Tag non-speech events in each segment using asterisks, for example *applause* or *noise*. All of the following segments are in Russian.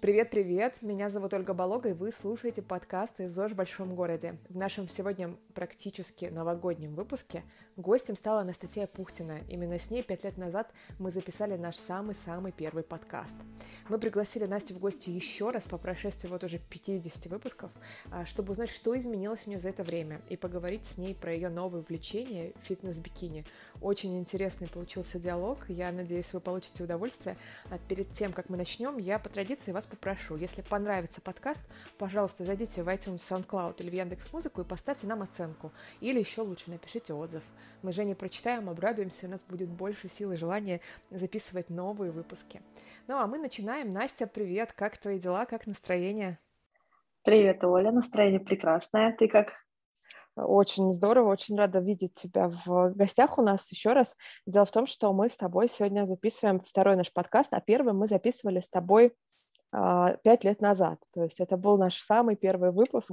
Привет-привет, меня зовут Ольга Болога, и вы слушаете подкаст из ЗОЖ в большом городе. В нашем сегодня практически новогоднем выпуске гостем стала Анастасия Пухтина. Именно с ней пять лет назад мы записали наш самый-самый первый подкаст. Мы пригласили Настю в гости еще раз по прошествии вот уже 50 выпусков, а, чтобы узнать, что изменилось у нее за это время, и поговорить с ней про ее новое увлечение — фитнес-бикини. Очень интересный получился диалог, я надеюсь, вы получите удовольствие. А перед тем, как мы начнем, я по традиции вас попрошу, если понравится подкаст, пожалуйста, зайдите в iTunes, SoundCloud или в Яндекс Музыку и поставьте нам оценку. Или еще лучше напишите отзыв. Мы же не прочитаем, обрадуемся, у нас будет больше сил и желания записывать новые выпуски. Ну а мы начинаем. Настя, привет, как твои дела, как настроение? Привет, Оля, настроение прекрасное. Ты как? Очень здорово, очень рада видеть тебя в гостях у нас еще раз. Дело в том, что мы с тобой сегодня записываем второй наш подкаст, а первый мы записывали с тобой пять лет назад. То есть это был наш самый первый выпуск.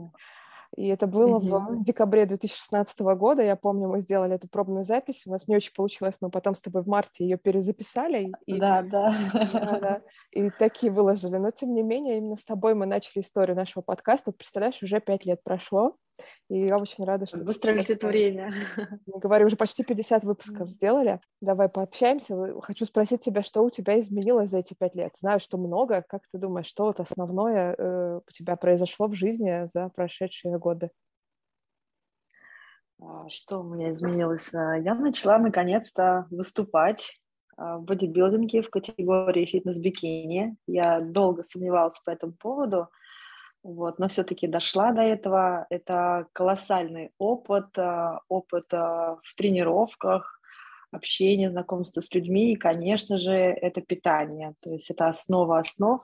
И это было mm-hmm. в декабре 2016 года. Я помню, мы сделали эту пробную запись. У нас не очень получилось. Мы потом с тобой в марте ее перезаписали. И, да, да. да, да. *laughs* И такие выложили. Но, тем не менее, именно с тобой мы начали историю нашего подкаста. Представляешь, уже пять лет прошло. И я очень рада, что... Быстро летит время. *laughs* Мы говорим, уже почти 50 выпусков сделали. Давай пообщаемся. Хочу спросить тебя, что у тебя изменилось за эти пять лет? Знаю, что много. Как ты думаешь, что вот основное э, у тебя произошло в жизни за прошедшие годы? А, что у меня изменилось? А, я начала наконец-то выступать а, в бодибилдинге в категории фитнес-бикини. Я долго сомневалась по этому поводу, вот, но все-таки дошла до этого. Это колоссальный опыт, а, опыт а, в тренировках, общение, знакомство с людьми, и, конечно же, это питание. То есть это основа основ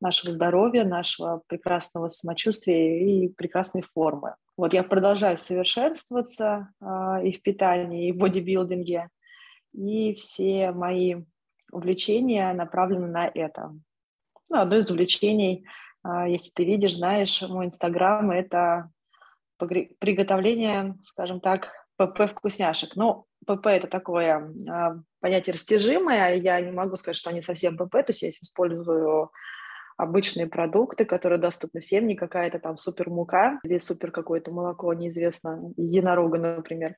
нашего здоровья, нашего прекрасного самочувствия и прекрасной формы. Вот я продолжаю совершенствоваться э, и в питании, и в бодибилдинге, и все мои увлечения направлены на это. Ну, одно из увлечений а, если ты видишь, знаешь, мой Инстаграм – это приготовление, скажем так, ПП вкусняшек. Ну, ПП – это такое а, понятие растяжимое, я не могу сказать, что они совсем ПП, то есть я использую обычные продукты, которые доступны всем, не какая-то там супер мука или супер какое-то молоко, неизвестно, единорога, например.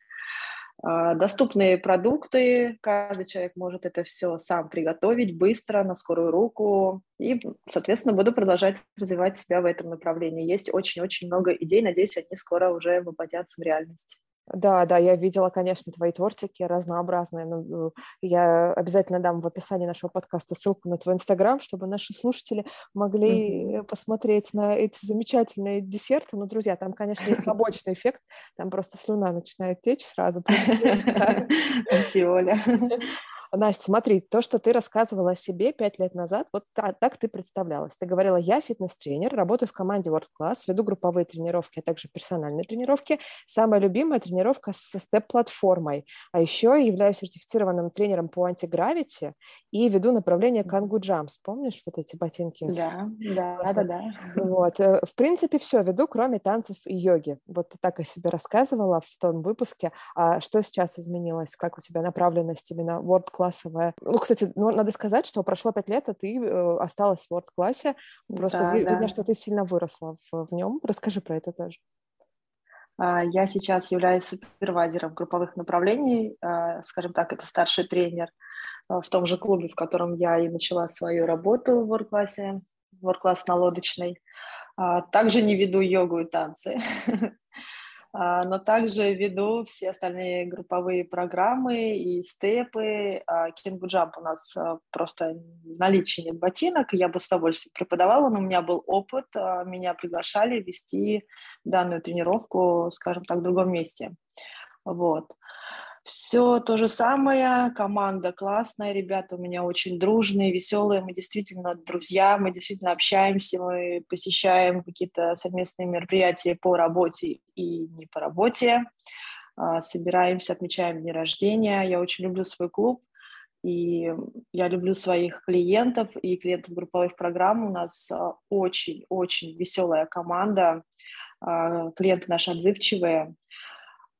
А, доступные продукты, каждый человек может это все сам приготовить быстро, на скорую руку, и, соответственно, буду продолжать развивать себя в этом направлении. Есть очень-очень много идей, надеюсь, они скоро уже воплотятся в реальность. Да, да, я видела, конечно, твои тортики разнообразные. Ну, я обязательно дам в описании нашего подкаста ссылку на твой инстаграм, чтобы наши слушатели могли mm-hmm. посмотреть на эти замечательные десерты. Ну, друзья, там, конечно, есть побочный эффект, там просто слюна начинает течь сразу. *laughs* Спасибо, Оля. *laughs* Настя, смотри, то, что ты рассказывала о себе пять лет назад, вот так, так ты представлялась. Ты говорила, я фитнес-тренер, работаю в команде World Class, веду групповые тренировки, а также персональные тренировки. Самая любимая тренировка со степ-платформой. А еще являюсь сертифицированным тренером по антигравити и веду направление Kangoo Jumps. Помнишь вот эти ботинки? Да, да, да, да. Вот. Э, в принципе, все веду, кроме танцев и йоги. Вот ты так о себе рассказывала в том выпуске. А что сейчас изменилось? Как у тебя направленность именно World Class классовая. Ну, кстати, ну, надо сказать, что прошло пять лет, а ты э, осталась в Word-классе. Просто да, видно, да. что ты сильно выросла в, в нем. Расскажи про это тоже. А, я сейчас являюсь супервайзером групповых направлений, а, скажем так, это старший тренер а, в том же клубе, в котором я и начала свою работу в WordClass, WordClass на лодочной. Также не веду йогу и танцы. *laughs* А, но также веду все остальные групповые программы и степы. Кингу Джамп у нас а, просто наличие нет ботинок, я бы с удовольствием преподавала, но у меня был опыт, а, меня приглашали вести данную тренировку, скажем так, в другом месте. Вот. Все то же самое, команда классная, ребята у меня очень дружные, веселые, мы действительно друзья, мы действительно общаемся, мы посещаем какие-то совместные мероприятия по работе и не по работе, а, собираемся, отмечаем дни рождения. Я очень люблю свой клуб, и я люблю своих клиентов и клиентов групповых программ. У нас очень-очень веселая команда, а, клиенты наши отзывчивые.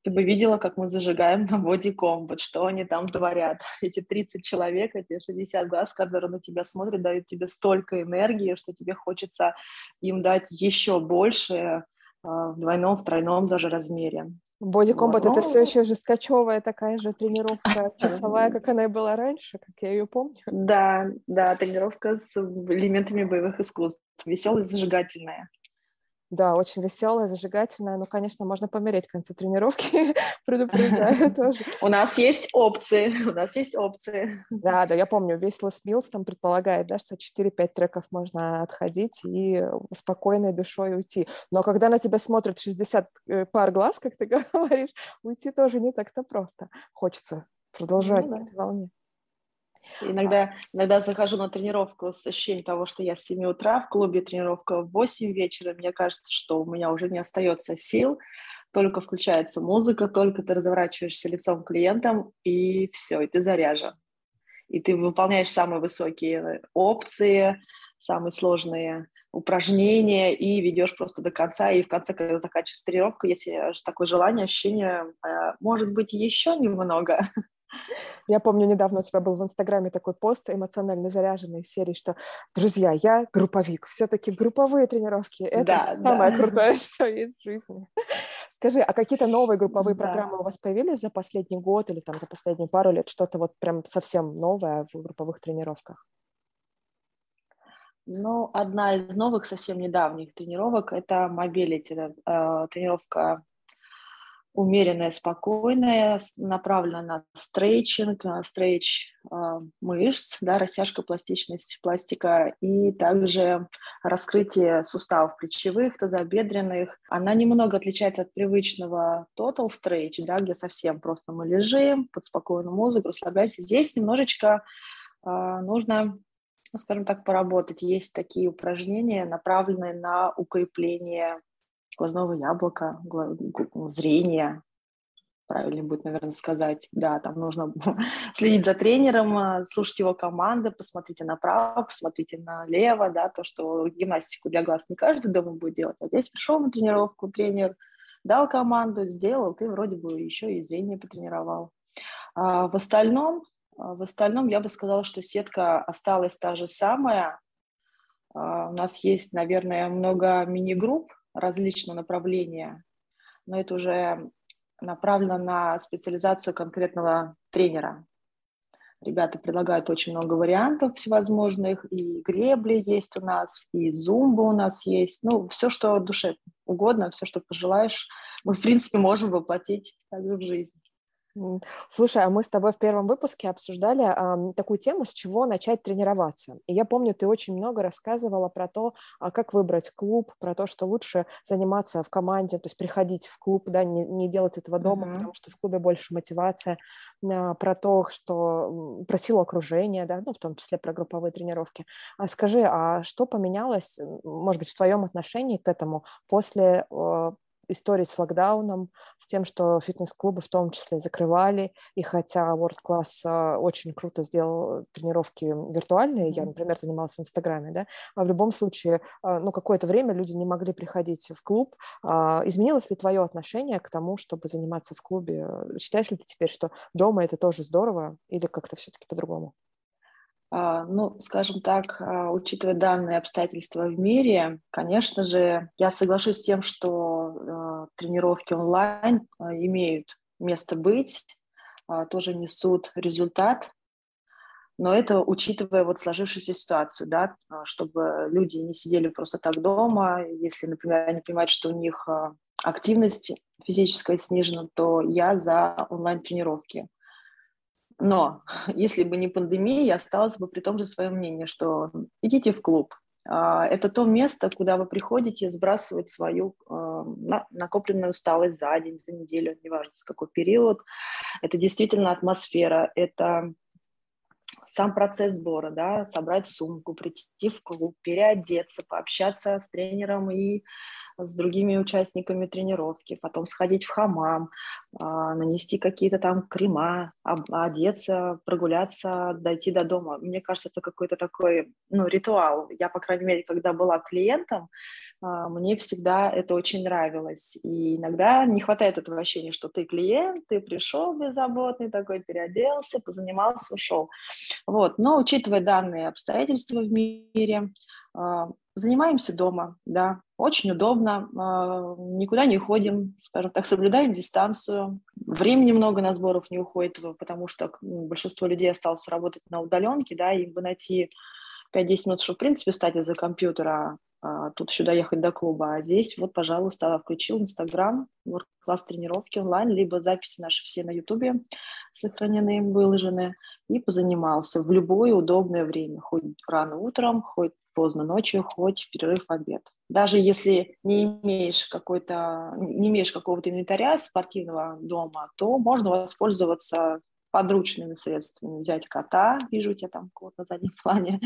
Ты бы видела, как мы зажигаем на бодиком, вот что они там творят. *laughs* Эти 30 человек, эти 60 глаз, которые на тебя смотрят, дают тебе столько энергии, что тебе хочется им дать еще больше а, в двойном, в тройном даже размере. Бодикомбат вот. это все еще жесткачевая такая же тренировка *laughs* часовая, как она и была раньше, как я ее помню. Да, да, тренировка с элементами боевых искусств, веселая, зажигательная. Да, очень веселая, зажигательная. Ну, конечно, можно помереть к концу тренировки, *laughs* предупреждаю тоже. У нас есть опции, *laughs* у нас есть опции. Да, да, я помню, весь Лос Милс там предполагает, да, что 4-5 треков можно отходить и спокойной душой уйти. Но когда на тебя смотрят 60 э, пар глаз, как ты *laughs* говоришь, уйти тоже не так-то просто. Хочется продолжать ну, да. волне. Иногда, иногда захожу на тренировку с ощущением того, что я с 7 утра, в клубе тренировка в 8 вечера, мне кажется, что у меня уже не остается сил, только включается музыка, только ты разворачиваешься лицом к клиентам, и все, и ты заряжен. И ты выполняешь самые высокие опции, самые сложные упражнения и ведешь просто до конца. И в конце, когда заканчивается тренировка, если такое желание, ощущение, э, может быть, еще немного, *laughs* Я помню, недавно у тебя был в Инстаграме такой пост эмоционально заряженный из серии, что, друзья, я групповик, все-таки групповые тренировки, это да, самое да. крутое, *laughs* что есть в жизни. Скажи, а какие-то новые групповые да. программы у вас появились за последний год или там за последние пару лет, что-то вот прям совсем новое в групповых тренировках? Ну, одна из новых, совсем недавних тренировок – это mobility, э, тренировка умеренная, спокойная, направлена на stretching, на стрейч э, мышц, да, растяжка, пластичность пластика и также раскрытие суставов плечевых, тазобедренных. Она немного отличается от привычного total stretch, да, где совсем просто мы лежим под спокойную музыку, расслабляемся. Здесь немножечко э, нужно ну, скажем так, поработать. Есть такие упражнения, направленные на укрепление глазного яблока, зрения, правильно будет, наверное, сказать. Да, там нужно *laughs* следить за тренером, а, слушать его команды, посмотрите направо, посмотрите налево, да, то, что гимнастику для глаз не каждый дома будет делать, а здесь пришел на тренировку тренер, дал команду, сделал, ты вроде бы еще и зрение потренировал. А в остальном, а, в остальном я бы сказала, что сетка осталась та же самая. А, у нас есть, наверное, много мини-групп, различного направления, но это уже направлено на специализацию конкретного тренера. Ребята предлагают очень много вариантов всевозможных, и гребли есть у нас, и зумба у нас есть, ну, все, что душе угодно, все, что пожелаешь, мы, в принципе, можем воплотить также в жизнь. Слушай, а мы с тобой в первом выпуске обсуждали а, такую тему, с чего начать тренироваться. И я помню, ты очень много рассказывала про то, а, как выбрать клуб, про то, что лучше заниматься в команде, то есть приходить в клуб, да, не, не делать этого дома, mm-hmm. потому что в клубе больше мотивация, а, про то, что про силу окружения, да, ну, в том числе про групповые тренировки. А скажи, а что поменялось, может быть, в твоем отношении к этому после истории с локдауном, с тем, что фитнес-клубы в том числе закрывали, и хотя World Class а, очень круто сделал тренировки виртуальные, я, например, занималась в Инстаграме, да, а в любом случае, а, ну, какое-то время люди не могли приходить в клуб. А, изменилось ли твое отношение к тому, чтобы заниматься в клубе? Считаешь ли ты теперь, что дома это тоже здорово, или как-то все-таки по-другому? А, ну, скажем так, а, учитывая данные обстоятельства в мире, конечно же, я соглашусь с тем, что а, тренировки онлайн имеют место быть, тоже несут результат, но это учитывая вот сложившуюся ситуацию, да, чтобы люди не сидели просто так дома, если, например, они понимают, что у них активность физическая снижена, то я за онлайн-тренировки. Но *laughs* если бы не пандемия, я осталась бы при том же своем мнении, что идите в клуб. А, это то место, куда вы приходите сбрасывать свою а, накопленную усталость за день, за неделю, неважно с какой период. Это действительно атмосфера, это сам процесс сбора, да, собрать сумку, прийти в клуб, переодеться, пообщаться с тренером и с другими участниками тренировки, потом сходить в хамам, а, нанести какие-то там крема, одеться, прогуляться, дойти до дома. Мне кажется, это какой-то такой ну, ритуал. Я, по крайней мере, когда была клиентом, а, мне всегда это очень нравилось. И иногда не хватает этого ощущения, что ты клиент, ты пришел беззаботный такой, переоделся, позанимался, ушел. Вот. Но учитывая данные обстоятельства в мире, а, занимаемся дома, да, очень удобно, а, никуда не ходим, скажем так, соблюдаем дистанцию, времени много на сборов не уходит, потому что большинство людей осталось работать на удаленке, да, им бы найти 5-10 минут, чтобы, в принципе, встать из-за компьютера, а, тут сюда ехать до клуба, а здесь вот, пожалуйста, включил Инстаграм, класс тренировки онлайн, либо записи наши все на Ютубе сохранены, выложены, и позанимался в любое удобное время, хоть рано утром, хоть поздно ночью, хоть в перерыв в обед. Даже если не имеешь какой-то, не имеешь какого-то инвентаря спортивного дома, то можно воспользоваться подручными средствами. Взять кота, вижу у тебя там кот на заднем *laughs* плане,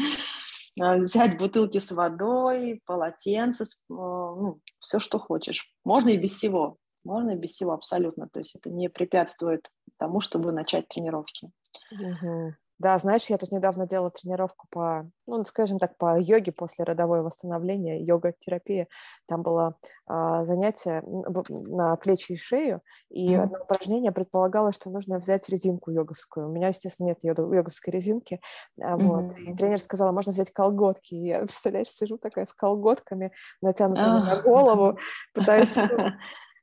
а, взять бутылки с водой, полотенце, ну, все, что хочешь. Можно и без всего. Можно и без всего абсолютно. То есть это не препятствует тому, чтобы начать тренировки. Угу. Да, знаешь, я тут недавно делала тренировку по, ну, скажем так, по йоге после родовое восстановление, йога-терапия. Там было а, занятие на плечи и шею, и mm-hmm. одно упражнение предполагало, что нужно взять резинку йоговскую. У меня, естественно, нет йоговской резинки. А, mm-hmm. Вот. И тренер сказала, можно взять колготки. И я, *laughs* представляешь, сижу такая с колготками, натянутыми на голову, пытаюсь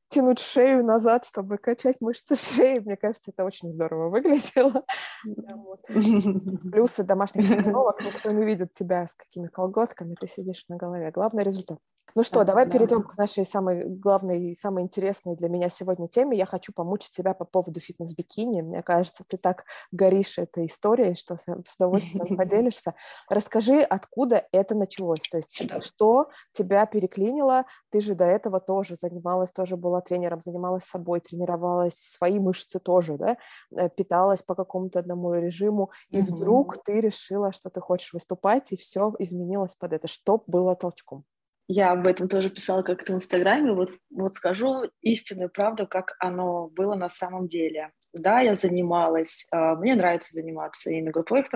тянуть шею назад, чтобы качать мышцы шеи. Мне кажется, это очень здорово выглядело. *laughs* Плюсы домашних *laughs* тренировок. Никто не видит тебя с какими колготками, ты сидишь на голове. Главный результат. Ну что, да, давай да. перейдем к нашей самой главной и самой интересной для меня сегодня теме. Я хочу помучить тебя по поводу фитнес-бикини. Мне кажется, ты так горишь этой историей, что с удовольствием *laughs* поделишься. Расскажи, откуда это началось? То есть что тебя переклинило? Ты же до этого тоже занималась, тоже была тренером, занималась собой, тренировалась свои мышцы тоже, да? Э, питалась по какому-то одному режиму, и вдруг ты решила, что ты хочешь выступать, и все изменилось под это. Что было толчком? Я об этом тоже писала как-то в Инстаграме. Вот, вот скажу истинную правду, как оно было на самом деле. Да, я занималась, а, мне нравится заниматься и на групповых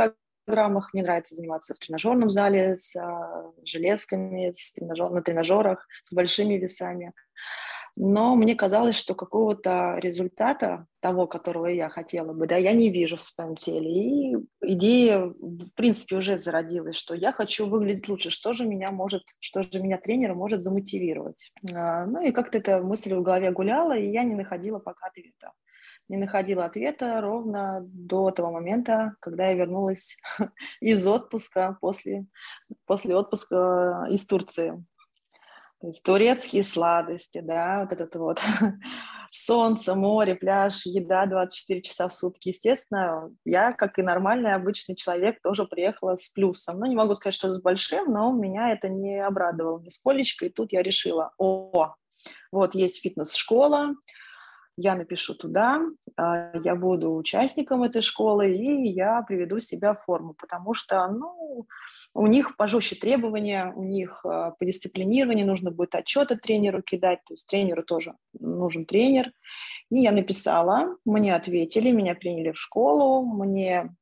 программах, мне нравится заниматься в тренажерном зале с а, железками, с тренажер, на тренажерах, с большими весами но мне казалось, что какого-то результата, того, которого я хотела бы, да, я не вижу в своем теле. И идея, в принципе, уже зародилась, что я хочу выглядеть лучше, что же меня может, что же меня тренер может замотивировать. А, ну и как-то эта мысль в голове гуляла, и я не находила пока ответа. Не находила ответа ровно до того момента, когда я вернулась *laughs* из отпуска, после, после отпуска из Турции. То есть турецкие сладости, да, вот этот вот *laughs* солнце, море, пляж, еда 24 часа в сутки. Естественно, я, как и нормальный обычный человек, тоже приехала с плюсом. Ну, не могу сказать, что с большим, но меня это не обрадовало нисколечко. И тут я решила, о, вот есть фитнес-школа, я напишу туда, а, я буду участником этой школы, и я приведу себя в форму, потому что, ну, у них пожестче требования, у них а, по дисциплинированию нужно будет отчеты тренеру кидать, то есть тренеру тоже нужен тренер. И я написала, мне ответили, меня приняли в школу, мне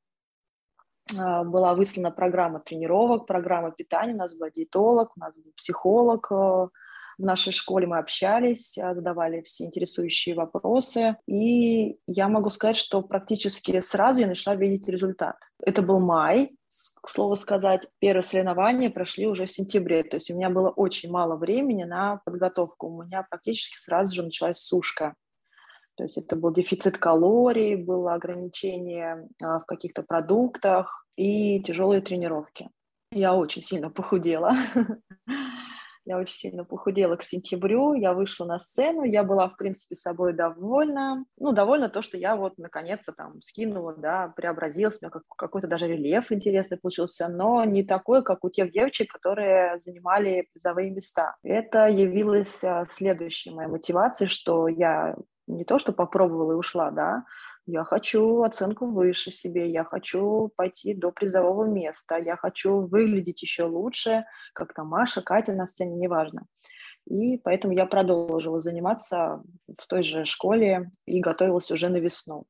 а, была выслана программа тренировок, программа питания, у нас был диетолог, у нас был психолог, в нашей школе мы общались, а, задавали все интересующие вопросы, и я могу сказать, что практически сразу я начала видеть результат. Это был май, к слову сказать, первые соревнования прошли уже в сентябре, то есть у меня было очень мало времени на подготовку, у меня практически сразу же началась сушка. То есть это был дефицит калорий, было ограничение а, в каких-то продуктах и тяжелые тренировки. Я очень сильно похудела. *laughs* Я очень сильно похудела к сентябрю, я вышла на сцену, я была, в принципе, собой довольна. Ну, довольна то, что я вот наконец-то там скинула, да, преобразилась, у меня как, какой-то даже рельеф интересный получился, но не такой, как у тех девочек, которые занимали призовые места. Это явилось а, следующей моей мотивацией, что я не то, что попробовала и ушла, да, я хочу оценку выше себе, я хочу пойти до призового места, я хочу выглядеть еще лучше, как там Маша, Катя на сцене, неважно. И поэтому я продолжила заниматься в той же школе и готовилась уже на весну.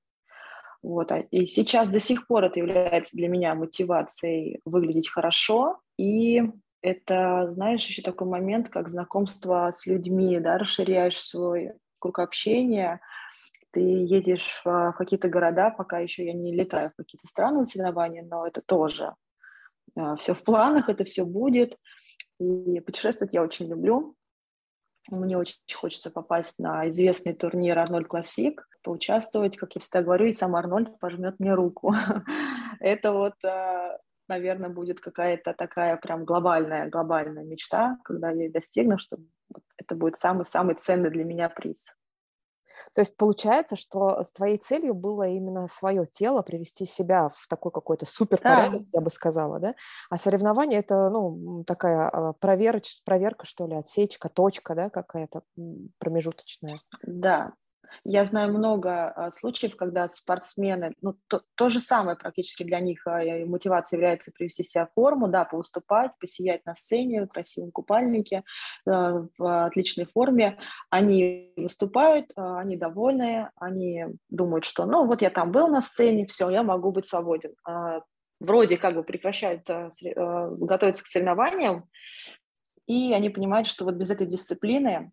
Вот. А, и сейчас до сих пор это является для меня мотивацией выглядеть хорошо. И это, знаешь, еще такой момент, как знакомство с людьми, да, расширяешь свой круг общения, ты едешь в, в какие-то города, пока еще я не летаю в какие-то страны на соревнования, но это тоже э, все в планах, это все будет. И путешествовать я очень люблю. Мне очень хочется попасть на известный турнир Арнольд Классик, поучаствовать, как я всегда говорю, и сам Арнольд пожмет мне руку. *laughs* Это вот, э, наверное, будет какая-то такая прям глобальная, глобальная мечта, когда я ее достигну, что это будет самый-самый ценный для меня приз. То есть получается, что с твоей целью было именно свое тело привести себя в такой какой-то суперпорядок, да. я бы сказала, да? А соревнование это, ну, такая а, проверка, проверка, что ли, отсечка, точка, да, какая-то промежуточная. Да, я знаю много а, случаев, когда спортсмены, ну, то, то же самое практически для них а, мотивация является привести себя в форму, да, повыступать, посиять на сцене в красивом купальнике, а, в отличной форме. Они выступают, они довольны, они думают, что, ну, вот я там был на сцене, все, я могу быть свободен. Вроде как бы прекращают готовиться к соревнованиям, и они понимают, что вот без этой дисциплины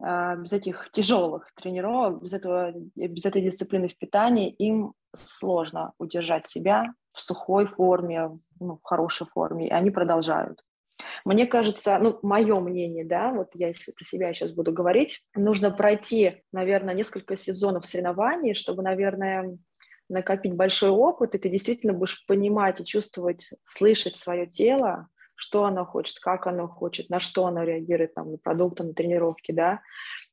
без этих тяжелых тренировок, без, этого, без этой дисциплины в питании им сложно удержать себя в сухой форме, ну, в хорошей форме, и они продолжают. Мне кажется, ну, мое мнение, да, вот я про себя сейчас буду говорить, нужно пройти, наверное, несколько сезонов соревнований, чтобы, наверное, накопить большой опыт, и ты действительно будешь понимать и чувствовать, слышать свое тело, что она хочет, как она хочет, на что она реагирует, там, на продукты, на тренировки, да,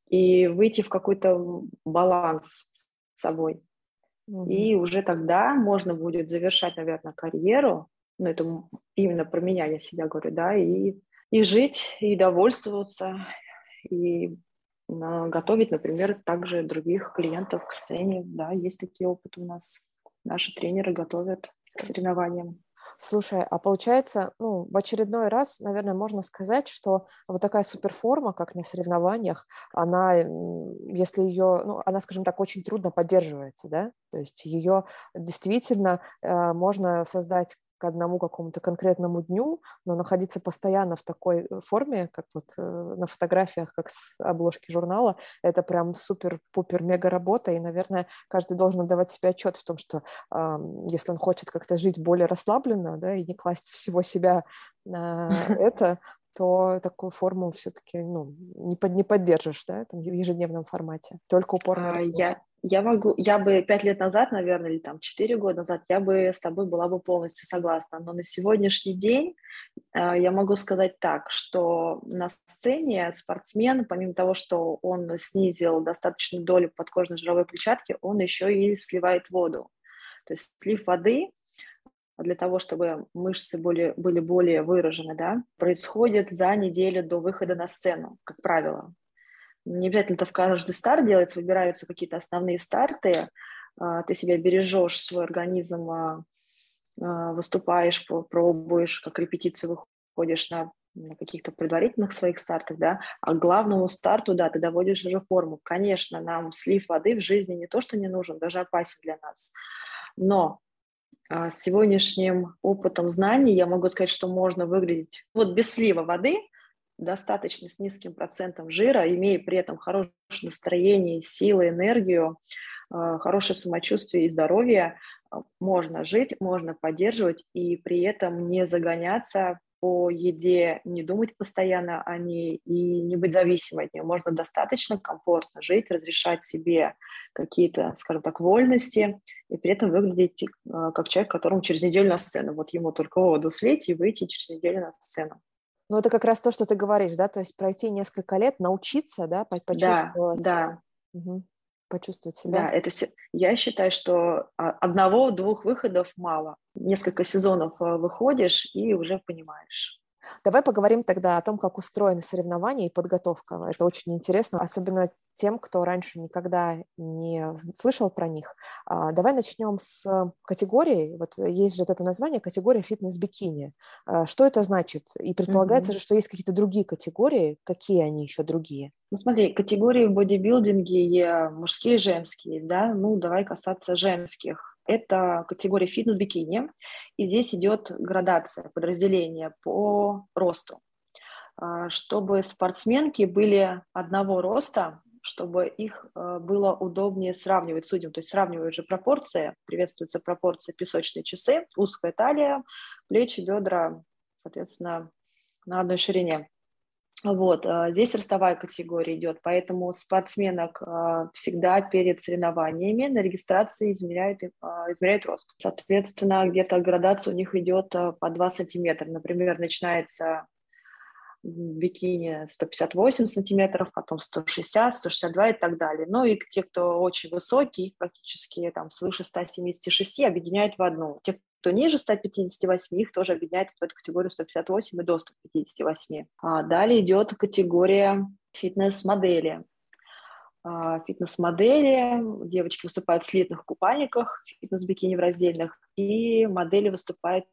и выйти в какой-то баланс с собой. Mm-hmm. И уже тогда можно будет завершать, наверное, карьеру, ну, это именно про меня я себя говорю, да, и, и жить, и довольствоваться, и готовить, например, также других клиентов к сцене, да, есть такие опыты у нас. Наши тренеры готовят к соревнованиям. Слушай, а получается, ну, в очередной раз, наверное, можно сказать, что вот такая суперформа, как на соревнованиях, она, если ее, ну, она, скажем так, очень трудно поддерживается, да, то есть ее действительно э, можно создать к одному какому-то конкретному дню, но находиться постоянно в такой э, форме, как вот э, на фотографиях, как с обложки журнала, это прям супер-пупер мега работа, и, наверное, каждый должен отдавать себе отчет в том, что э, если он хочет как-то жить более расслабленно, да, и не класть всего себя на *laughs* это, то такую форму все-таки ну, не, под, не поддержишь, да, там, в ежедневном формате. Только упор на а, я, я могу, я бы пять лет назад, наверное, или там четыре года назад, я бы с тобой была бы полностью согласна. Но на сегодняшний день э, я могу сказать так, что на сцене спортсмен, помимо того, что он снизил достаточную долю подкожной жировой клетчатки, он еще и сливает воду. То есть слив воды для того, чтобы мышцы были, были более выражены, да, происходит за неделю до выхода на сцену, как правило. Не обязательно это в каждый старт делается, выбираются какие-то основные старты, а, ты себя бережешь, свой организм, а, а, выступаешь, пробуешь, как репетицию выходишь на, каких-то предварительных своих стартах, да, а к главному старту, да, ты доводишь уже форму. Конечно, нам слив воды в жизни не то, что не нужен, даже опасен для нас, но с сегодняшним опытом знаний я могу сказать, что можно выглядеть вот без слива воды, достаточно с низким процентом жира, имея при этом хорошее настроение, силы, энергию, а, хорошее самочувствие и здоровье, а, можно жить, можно поддерживать и при этом не загоняться по еде, не думать постоянно о ней и не быть зависимой от нее. Можно достаточно комфортно жить, разрешать себе какие-то, скажем так, вольности и при этом выглядеть э, как человек, которому через неделю на сцену. Вот ему только воду слить и выйти через неделю на сцену. Ну, это как раз то, что ты говоришь, да, то есть пройти несколько лет, научиться, да, почувствовать. Да, да. Угу почувствовать себя. Да, это все. Я считаю, что а, одного-двух выходов мало. Несколько сезонов а, выходишь и уже понимаешь. Давай поговорим тогда о том, как устроены соревнования и подготовка. Это очень интересно, особенно тем, кто раньше никогда не слышал про них. А, давай начнем с категории. Вот есть же это название категория фитнес-бикини. А, что это значит? И предполагается mm-hmm. же, что есть какие-то другие категории. Какие они еще другие? Ну смотри, категории в бодибилдинге мужские и женские, да? Ну давай касаться женских это категория фитнес-бикини, и здесь идет градация, подразделение по росту. А, чтобы спортсменки были одного роста, чтобы их а, было удобнее сравнивать судьям, то есть сравнивают же пропорции, приветствуются пропорции песочные часы, узкая талия, плечи, бедра, соответственно, на одной ширине. Вот, а, здесь ростовая категория идет, поэтому спортсменок а, всегда перед соревнованиями на регистрации измеряют, а, измеряют рост. Соответственно, где-то градация у них идет по 2 сантиметра. Например, начинается бикини 158 сантиметров, потом 160, 162 и так далее. Ну и те, кто очень высокий, практически там свыше 176, объединяют в одну. Те, кто ниже 158, их тоже объединяет в эту категорию 158 и до 158. А далее идет категория фитнес-модели. А, фитнес-модели, девочки выступают в слитных купальниках, фитнес-бикини в раздельных, и модели выступают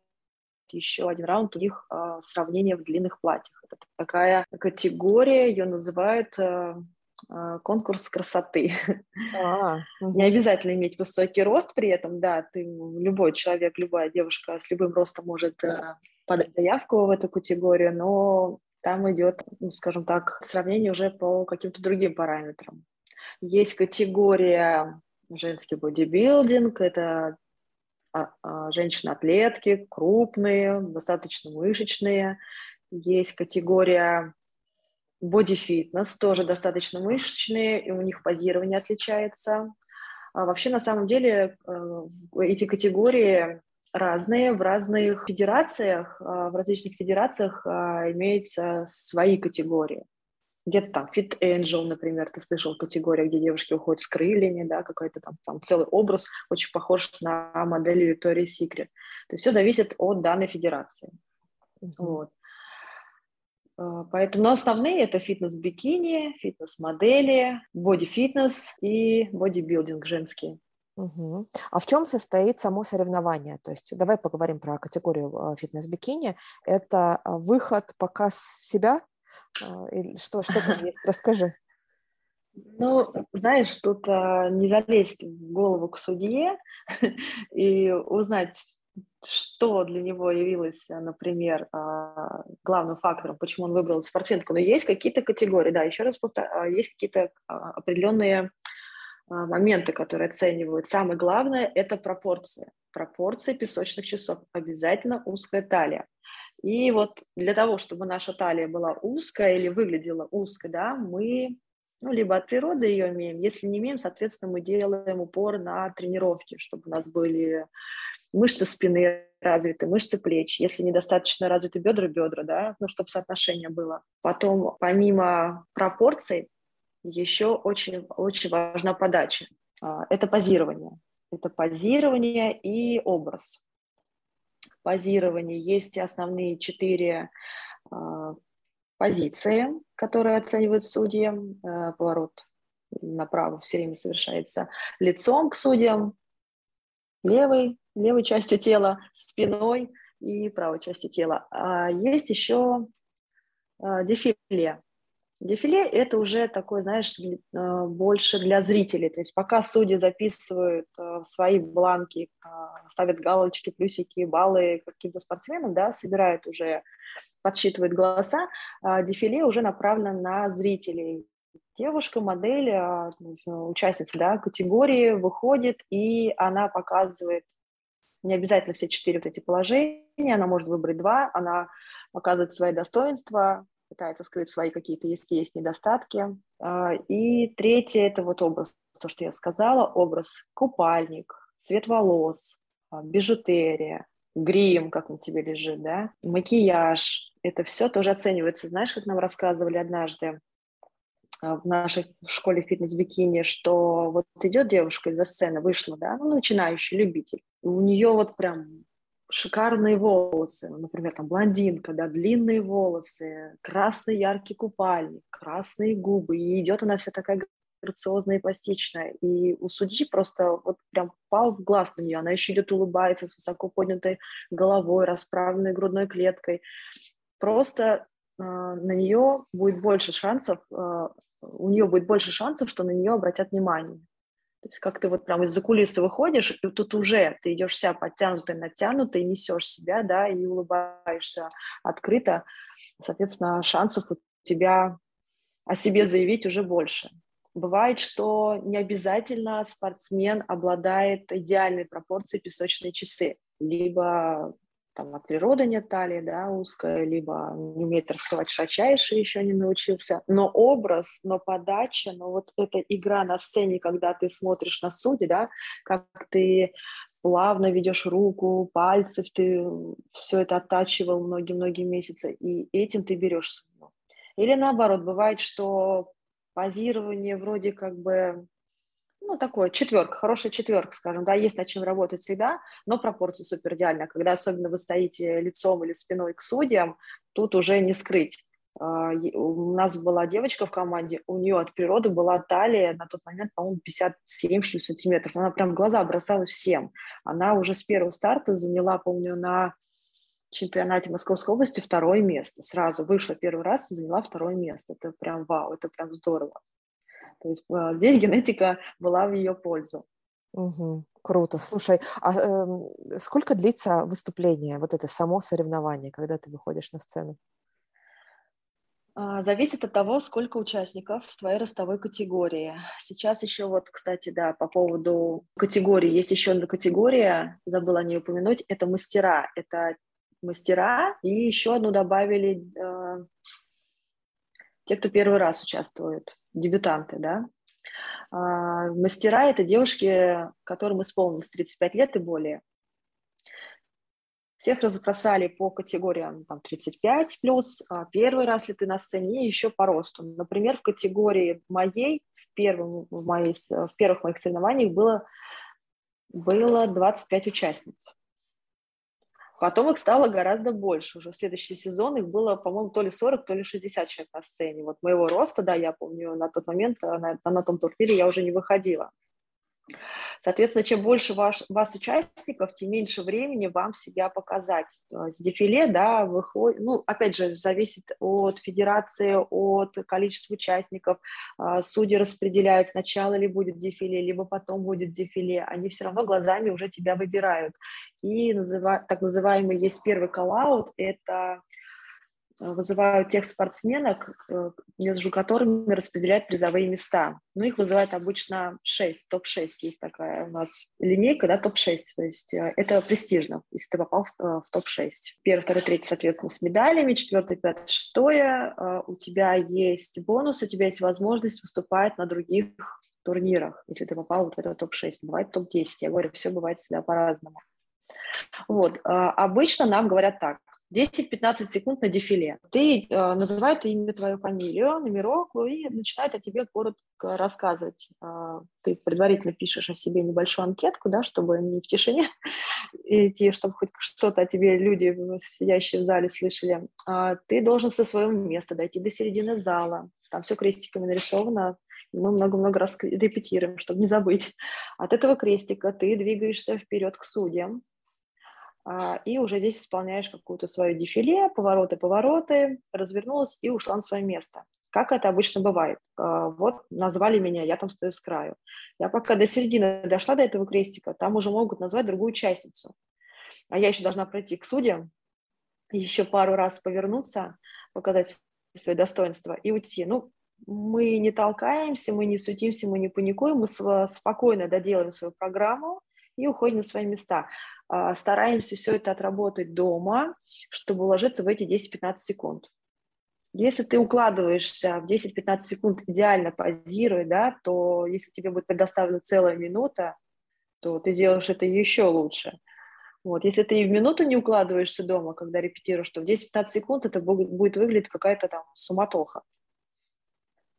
еще один раунд, у них а, сравнение в длинных платьях. Это такая категория, ее называют а, конкурс красоты. *laughs* А, Не обязательно иметь высокий рост при этом, да, ты любой человек, любая девушка с любым ростом может э, подать заявку в эту категорию, но там идет, ну, скажем так, сравнение уже по каким-то другим параметрам. Есть категория женский бодибилдинг, это а, женщины-атлетки, крупные, достаточно мышечные. Есть категория боди-фитнес, тоже достаточно мышечные, и у них позирование отличается. А вообще, на самом деле, э, эти категории разные, в разных федерациях, а, в различных федерациях а, имеются свои категории. Где-то там Fit Angel, например, ты слышал категория, где девушки уходят с крыльями, да, какой-то там, там целый образ, очень похож на модель Victoria's Secret. То есть все зависит от данной федерации. Mm-hmm. Вот. А, поэтому но основные это фитнес-бикини, фитнес-модели, боди-фитнес и бодибилдинг женский. Угу. А в чем состоит само соревнование? То есть давай поговорим про категорию а, фитнес-бикини. Это а, выход, показ себя? Или что, что там есть? *laughs* Расскажи. Ну, знаешь, тут а, не залезть в голову к судье *laughs* и узнать, что для него явилось, например, а, главным фактором, почему он выбрал спортсменку. Но есть какие-то категории, да, еще раз повторяю, есть какие-то а, определенные а, моменты, которые оценивают. Самое главное – это пропорции. Пропорции песочных часов. Обязательно узкая талия. И вот для того, чтобы наша талия была узкая или выглядела узкой, да, мы ну, либо от природы ее имеем, если не имеем, соответственно, мы делаем упор на тренировки, чтобы у нас были мышцы спины развиты, мышцы плеч, если недостаточно развиты бедра, бедра, да, ну, чтобы соотношение было. Потом, помимо пропорций, еще очень, очень важна подача. А, это позирование. Это позирование и образ. Позирование есть основные четыре а, позиции, которые оценивают судьи. А, поворот направо все время совершается лицом к судьям, левой, левой частью тела, спиной и правой частью тела. А есть еще а, дефиле. Дефиле – это уже такой, знаешь, а, больше для зрителей. То есть пока судьи записывают а, свои бланки, ставят галочки, плюсики, баллы каким-то спортсменам, да, собирают уже, подсчитывают голоса, дефиле уже направлено на зрителей девушка, модель, а, участница да, категории выходит, и она показывает не обязательно все четыре вот эти положения, она может выбрать два, она показывает свои достоинства, пытается скрыть свои какие-то, если есть недостатки. А, и третье – это вот образ, то, что я сказала, образ купальник, цвет волос, а, бижутерия, грим, как на тебе лежит, да, макияж. Это все тоже оценивается. Знаешь, как нам рассказывали однажды, а, в нашей школе фитнес-бикини, что вот идет девушка из-за сцены, вышла, да, ну, начинающий любитель, у нее вот прям шикарные волосы, например, там блондинка, да, длинные волосы, красный яркий купальник, красные губы, и идет она вся такая грациозная и пластичная. И у судьи просто вот прям пал в глаз на нее. Она еще идет улыбается с высоко поднятой головой, расправленной грудной клеткой. Просто э, на нее будет больше шансов, э, у нее будет больше шансов, что на нее обратят внимание. То есть как ты вот прям из-за кулисы выходишь, и тут уже ты идешь вся подтянутая, натянутая, несешь себя, да, и улыбаешься открыто, соответственно, шансов у тебя о себе заявить уже больше. Бывает, что не обязательно спортсмен обладает идеальной пропорцией песочные часы, либо там от природы нет талии, да, узкая, либо не умеет раскрывать широчайшие, еще не научился. Но образ, но подача, но вот эта игра на сцене, когда ты смотришь на судьи, да, как ты плавно ведешь руку, пальцы, ты все это оттачивал многие-многие месяцы, и этим ты берешь судью. Или наоборот, бывает, что позирование вроде как бы ну, такое, четверка, хорошая четверка, скажем, да, есть над чем работать всегда, но пропорции супер идеально. Когда особенно вы стоите лицом или спиной к судьям, тут уже не скрыть. А, у нас была девочка в команде, у нее от природы была талия на тот момент, по-моему, 57 сантиметров. Она прям в глаза бросалась всем. Она уже с первого старта заняла, помню, на чемпионате Московской области второе место. Сразу вышла первый раз и заняла второе место. Это прям вау, это прям здорово. То есть э, здесь генетика была в ее пользу. Угу, круто. Слушай, а э, сколько длится выступление, вот это само соревнование, когда ты выходишь на сцену? А, зависит от того, сколько участников в твоей ростовой категории. Сейчас еще вот, кстати, да, по поводу категории, есть еще одна категория, забыла не упомянуть, это мастера. Это мастера, и еще одну добавили э, те, кто первый раз участвует дебютанты, да. А, мастера – это девушки, которым исполнилось 35 лет и более. Всех разбросали по категориям там, 35 плюс, а первый раз ли ты на сцене, еще по росту. Например, в категории моей, в, первом, в, моей, в первых моих соревнованиях было, было 25 участниц. Потом их стало гораздо больше. Уже в следующий сезон их было, по-моему, то ли 40, то ли 60 человек на сцене. Вот моего роста, да, я помню, на тот момент э, на, на том турнире я уже не выходила. Соответственно, чем больше ваш, вас участников, тем меньше времени вам себя показать. Есть дефиле, да, выходит, ну, опять же, зависит от федерации, от количества участников. А, судьи распределяют, сначала ли будет дефиле, либо потом будет дефиле. Они все равно глазами уже тебя выбирают. И называ, так называемый есть первый коллаут, это вызывают тех спортсменок, э, между которыми распределяют призовые места. Ну, их вызывают обычно 6, топ-6 есть такая у нас линейка, да, топ-6, то есть э, это престижно, если ты попал в, в топ-6. Первый, второй, третий, соответственно, с медалями, четвертый, пятый, шестое, у тебя есть бонус, у тебя есть возможность выступать на других турнирах, если ты попал вот в этот топ-6. Бывает топ-10, я говорю, все бывает всегда по-разному. Вот, обычно нам говорят так, 10-15 секунд на дефиле. Ты э, называет имя, твою фамилию, номерок и начинает о тебе коротко рассказывать. Э, ты предварительно пишешь о себе небольшую анкетку, да, чтобы не в тишине *laughs* идти, чтобы хоть что-то о тебе люди, сидящие в зале, слышали. Э, ты должен со своего места дойти до середины зала. Там все крестиками нарисовано, мы много-много раз репетируем, чтобы не забыть. От этого крестика ты двигаешься вперед к судьям, и уже здесь исполняешь какую-то свою дефиле, повороты-повороты, развернулась и ушла на свое место. Как это обычно бывает. А, вот назвали меня, я там стою с краю. Я пока до середины дошла до этого крестика, там уже могут назвать другую участницу. А я еще должна пройти к судьям, еще пару раз повернуться, показать свое достоинство и уйти. Ну, мы не толкаемся, мы не сутимся, мы не паникуем, мы спокойно доделаем свою программу и уходим на свои места. А, стараемся все это отработать дома, чтобы уложиться в эти 10-15 секунд. Если ты укладываешься в 10-15 секунд идеально позируя, да, то если тебе будет предоставлена целая минута, то ты делаешь это еще лучше. Вот. Если ты и в минуту не укладываешься дома, когда репетируешь, то в 10-15 секунд это будет выглядеть какая-то там суматоха.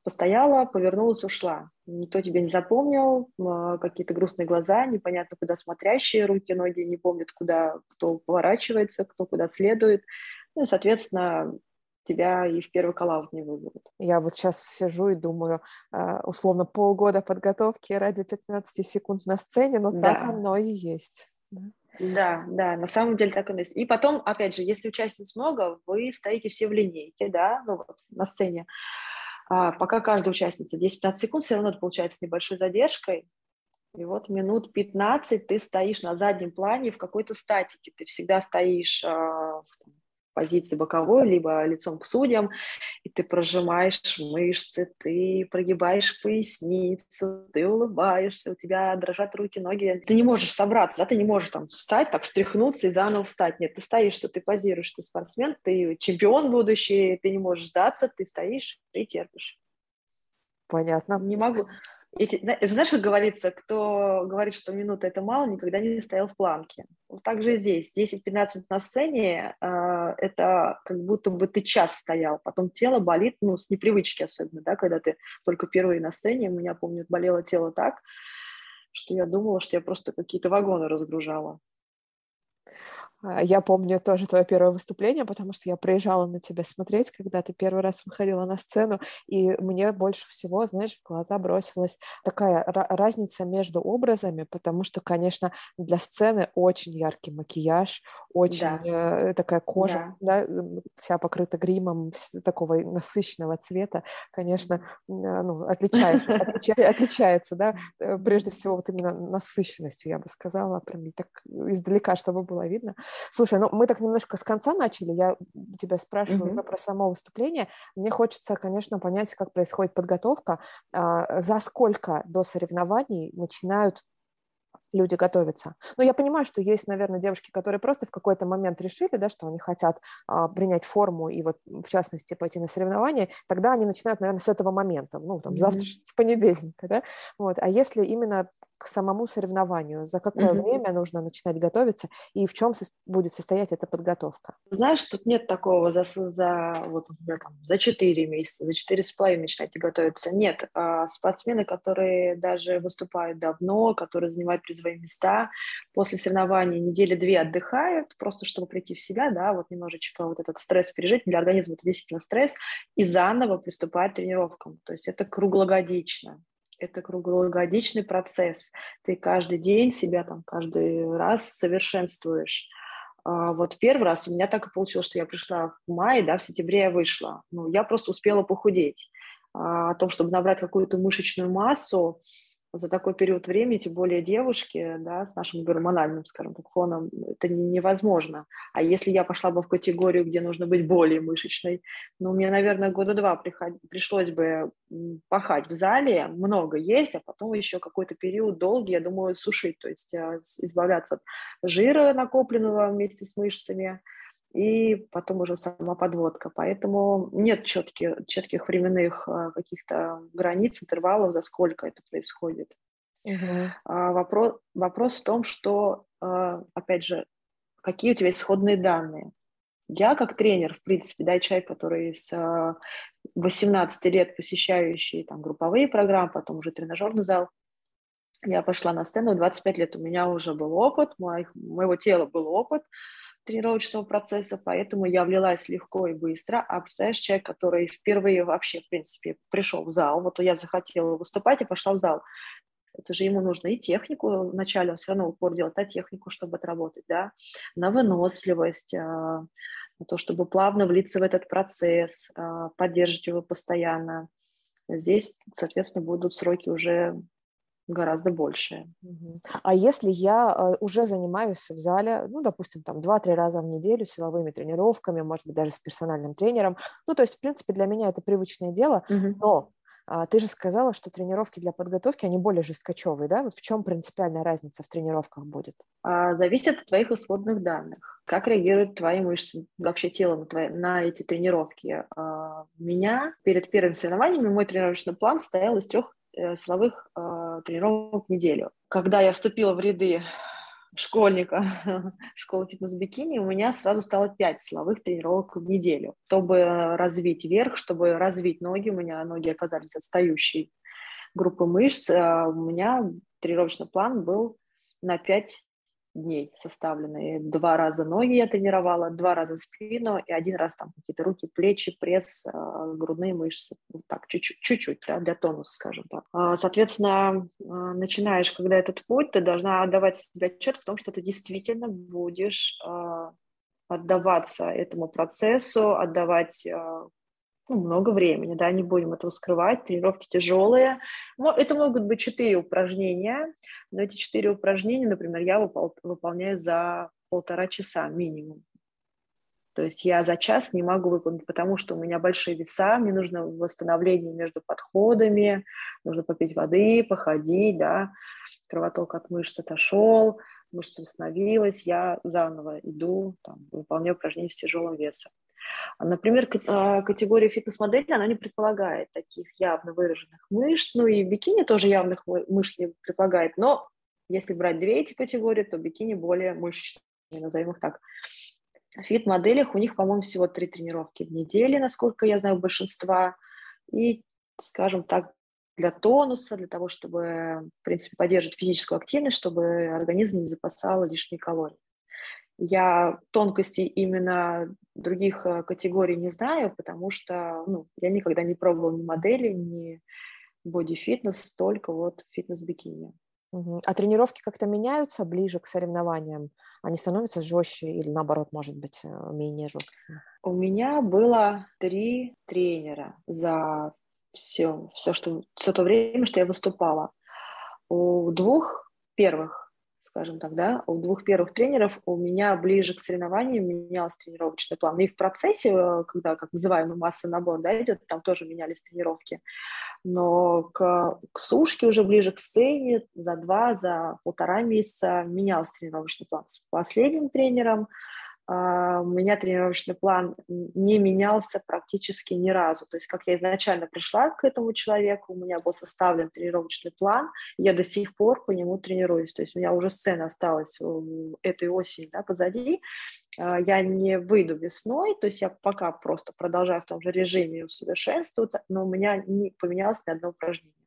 Постояла, повернулась, ушла. Никто тебя не запомнил, а, какие-то грустные глаза, непонятно куда смотрящие, руки, ноги не помнят, куда кто поворачивается, кто куда следует. Ну и, соответственно, тебя и в первый коллаут не вызовут. Я вот сейчас сижу и думаю, а, условно, полгода подготовки ради 15 секунд на сцене, но да. так оно и есть. Да, да, на самом деле так и есть. И потом, опять же, если участниц много, вы стоите все в линейке, да, ну вот на сцене. А пока каждая участница 10-15 секунд, все равно это получается с небольшой задержкой. И вот минут 15 ты стоишь на заднем плане в какой-то статике. Ты всегда стоишь а, позиции боковой, либо лицом к судьям, и ты прожимаешь мышцы, ты прогибаешь поясницу, ты улыбаешься, у тебя дрожат руки, ноги. Ты не можешь собраться, да, ты не можешь там встать, так встряхнуться и заново встать. Нет, ты стоишь, что ты позируешь, ты спортсмен, ты чемпион будущий, ты не можешь сдаться, ты стоишь и терпишь. Понятно. Не могу. Эти, знаешь, как говорится, кто говорит, что минута – это мало, никогда не стоял в планке. Вот так же здесь. 10-15 минут на сцене э, – это как будто бы ты час стоял. Потом тело болит, ну, с непривычки особенно, да, когда ты только первый на сцене. У меня, помню, болело тело так, что я думала, что я просто какие-то вагоны разгружала. А, я помню тоже твое первое выступление, потому что я приезжала на тебя смотреть, когда ты первый раз выходила на сцену, и мне больше всего, знаешь, в глаза бросилась такая разница между образами, потому что, конечно, для сцены очень яркий макияж, очень да. э, такая кожа, да. да, вся покрыта гримом такого насыщенного цвета, конечно, ну, отличается, отличается, да, э, прежде всего вот именно насыщенностью, я бы сказала, прям так издалека, чтобы было видно. Слушай, ну мы так немножко с конца начали, я тебя спрашиваю mm-hmm. про само выступление. Мне хочется, конечно, понять, как происходит подготовка, а, за сколько до соревнований начинают люди готовятся. Но я понимаю, что есть, наверное, девушки, которые просто в какой-то момент решили, да, что они хотят а, принять форму и вот, в частности, пойти на соревнования, тогда они начинают, наверное, с этого момента, ну, там, mm-hmm. завтра, *laughs* с понедельника, да, вот. А если именно к самому соревнованию? За какое mm-hmm. время нужно начинать готовиться и в чем со- будет состоять эта подготовка? Знаешь, тут нет такого за, за, вот, за 4 месяца, за 4,5 начинайте готовиться. Нет, а спортсмены, которые даже выступают давно, которые занимают призовые места, после соревнований недели две отдыхают, просто чтобы прийти в себя, да, вот немножечко вот этот стресс пережить, для организма это действительно стресс, и заново приступать к тренировкам. То есть это круглогодично это круглогодичный процесс. Ты каждый день себя там каждый раз совершенствуешь. А вот первый раз у меня так и получилось, что я пришла в мае, да, в сентябре я вышла. Ну, я просто успела похудеть. А, о том, чтобы набрать какую-то мышечную массу, за такой период времени, тем более девушки, да, с нашим гормональным, скажем так, фоном, это невозможно. А если я пошла бы в категорию, где нужно быть более мышечной, ну, мне, наверное, года два приход... пришлось бы пахать в зале, много есть, а потом еще какой-то период долгий, я думаю, сушить, то есть а, избавляться от жира накопленного вместе с мышцами, и потом уже сама подводка. Поэтому нет четких, четких временных а, каких-то границ, интервалов, за сколько это происходит. Угу. Вопрос, вопрос в том, что, а, опять же, какие у тебя исходные данные. Я как тренер, в принципе, да, человек, который с 18 лет посещающий там, групповые программы, потом уже тренажерный зал, я пошла на сцену 25 лет, у меня уже был опыт, моих, моего тела был опыт, тренировочного процесса, поэтому я влилась легко и быстро. А представляешь, человек, который впервые вообще, в принципе, пришел в зал, вот я захотела выступать и пошла в зал, это же ему нужно и технику вначале, он все равно упор делает на технику, чтобы отработать, да, на выносливость, а, на то, чтобы плавно влиться в этот процесс, а, поддерживать его постоянно. Здесь, соответственно, будут сроки уже гораздо большее. А если я э, уже занимаюсь в зале, ну, допустим, там 2-3 раза в неделю силовыми тренировками, может быть, даже с персональным тренером, ну, то есть, в принципе, для меня это привычное дело, угу. но а, ты же сказала, что тренировки для подготовки, они более жесткачевые, да? Вот в чем принципиальная разница в тренировках будет? А, зависит от твоих исходных данных. Как реагируют твои мышцы, вообще тело на, твои, на эти тренировки? А, меня перед первыми соревнованиями мой тренировочный план стоял из трех силовых э, тренировок в неделю. Когда я вступила в ряды школьника *laughs* школы фитнес-бикини, у меня сразу стало 5 силовых тренировок в неделю, чтобы развить верх, чтобы развить ноги. У меня ноги оказались отстающие группы мышц. А у меня тренировочный план был на 5 дней составленные. Два раза ноги я тренировала, два раза спину и один раз там какие-то руки, плечи, пресс, а, грудные мышцы. Вот так, чуть-чуть, чуть-чуть да, для тонуса, скажем так. А, соответственно, а, начинаешь, когда этот путь, ты должна отдавать себе отчет в том, что ты действительно будешь отдаваться этому процессу, отдавать ну, много времени, да, не будем этого скрывать, тренировки тяжелые. Это могут быть четыре упражнения, но эти четыре упражнения, например, я выпол- выполняю за полтора часа минимум. То есть я за час не могу выполнить, потому что у меня большие веса, мне нужно восстановление между подходами, нужно попить воды, походить, да, кровоток от мышц отошел, мышца восстановилась, я заново иду, там, выполняю упражнения с тяжелым весом. Например, а, категория фитнес-модели, она не предполагает таких явно выраженных мышц, ну и бикини тоже явных мышц не предполагает, но если брать две эти категории, то бикини более мышечные, назовем их так. В фит-моделях у них, по-моему, всего три тренировки в неделю, насколько я знаю, большинства. И, скажем так, для тонуса, для того, чтобы, в принципе, поддерживать физическую активность, чтобы организм не запасал лишние калории. Я тонкостей именно других э, категорий не знаю, потому что ну, я никогда не пробовала ни модели, ни боди-фитнес, только вот фитнес-бикини. А тренировки как-то меняются ближе к соревнованиям? Они становятся жестче или наоборот, может быть, э, менее жесткими? У меня было три тренера за все, все, что, все то время, что я выступала. У двух первых скажем так, да, у двух первых тренеров у меня ближе к соревнованиям менялся тренировочный план. И в процессе, э, когда, как называемый масса набор, да, идет, там тоже менялись тренировки. Но к, к сушке уже ближе к сцене за два, за полтора месяца менялся тренировочный план. С последним тренером у меня тренировочный план не менялся практически ни разу. То есть, как я изначально пришла к этому человеку, у меня был составлен тренировочный план, я до сих пор по нему тренируюсь. То есть, у меня уже сцена осталась этой осени да, позади. А, я не выйду весной, то есть, я пока просто продолжаю в том же режиме усовершенствоваться, но у меня не поменялось ни одно упражнение.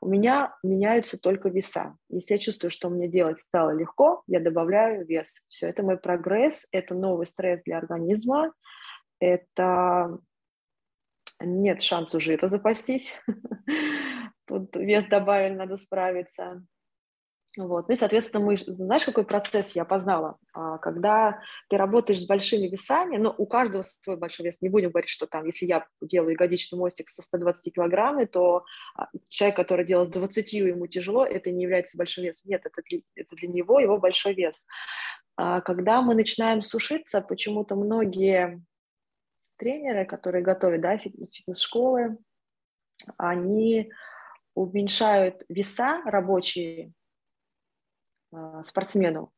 У меня меняются только веса. Если я чувствую, что мне делать стало легко, я добавляю вес. Все, это мой прогресс, это новый стресс для организма, это нет шанса жира запастись. *laughs* Тут вес добавили, надо справиться. Вот. Ну и, соответственно, мы, знаешь, какой процесс я познала? А, когда ты работаешь с большими весами, ну, у каждого свой большой вес, не будем говорить, что там, если я делаю ягодичный мостик со 120 килограммами, то а, человек, который делал с 20, ему тяжело, это не является большим весом. Нет, это для, это для него его большой вес. А когда мы начинаем сушиться, почему-то многие тренеры, которые готовят да, фитнес-школы, они уменьшают веса рабочие спортсмену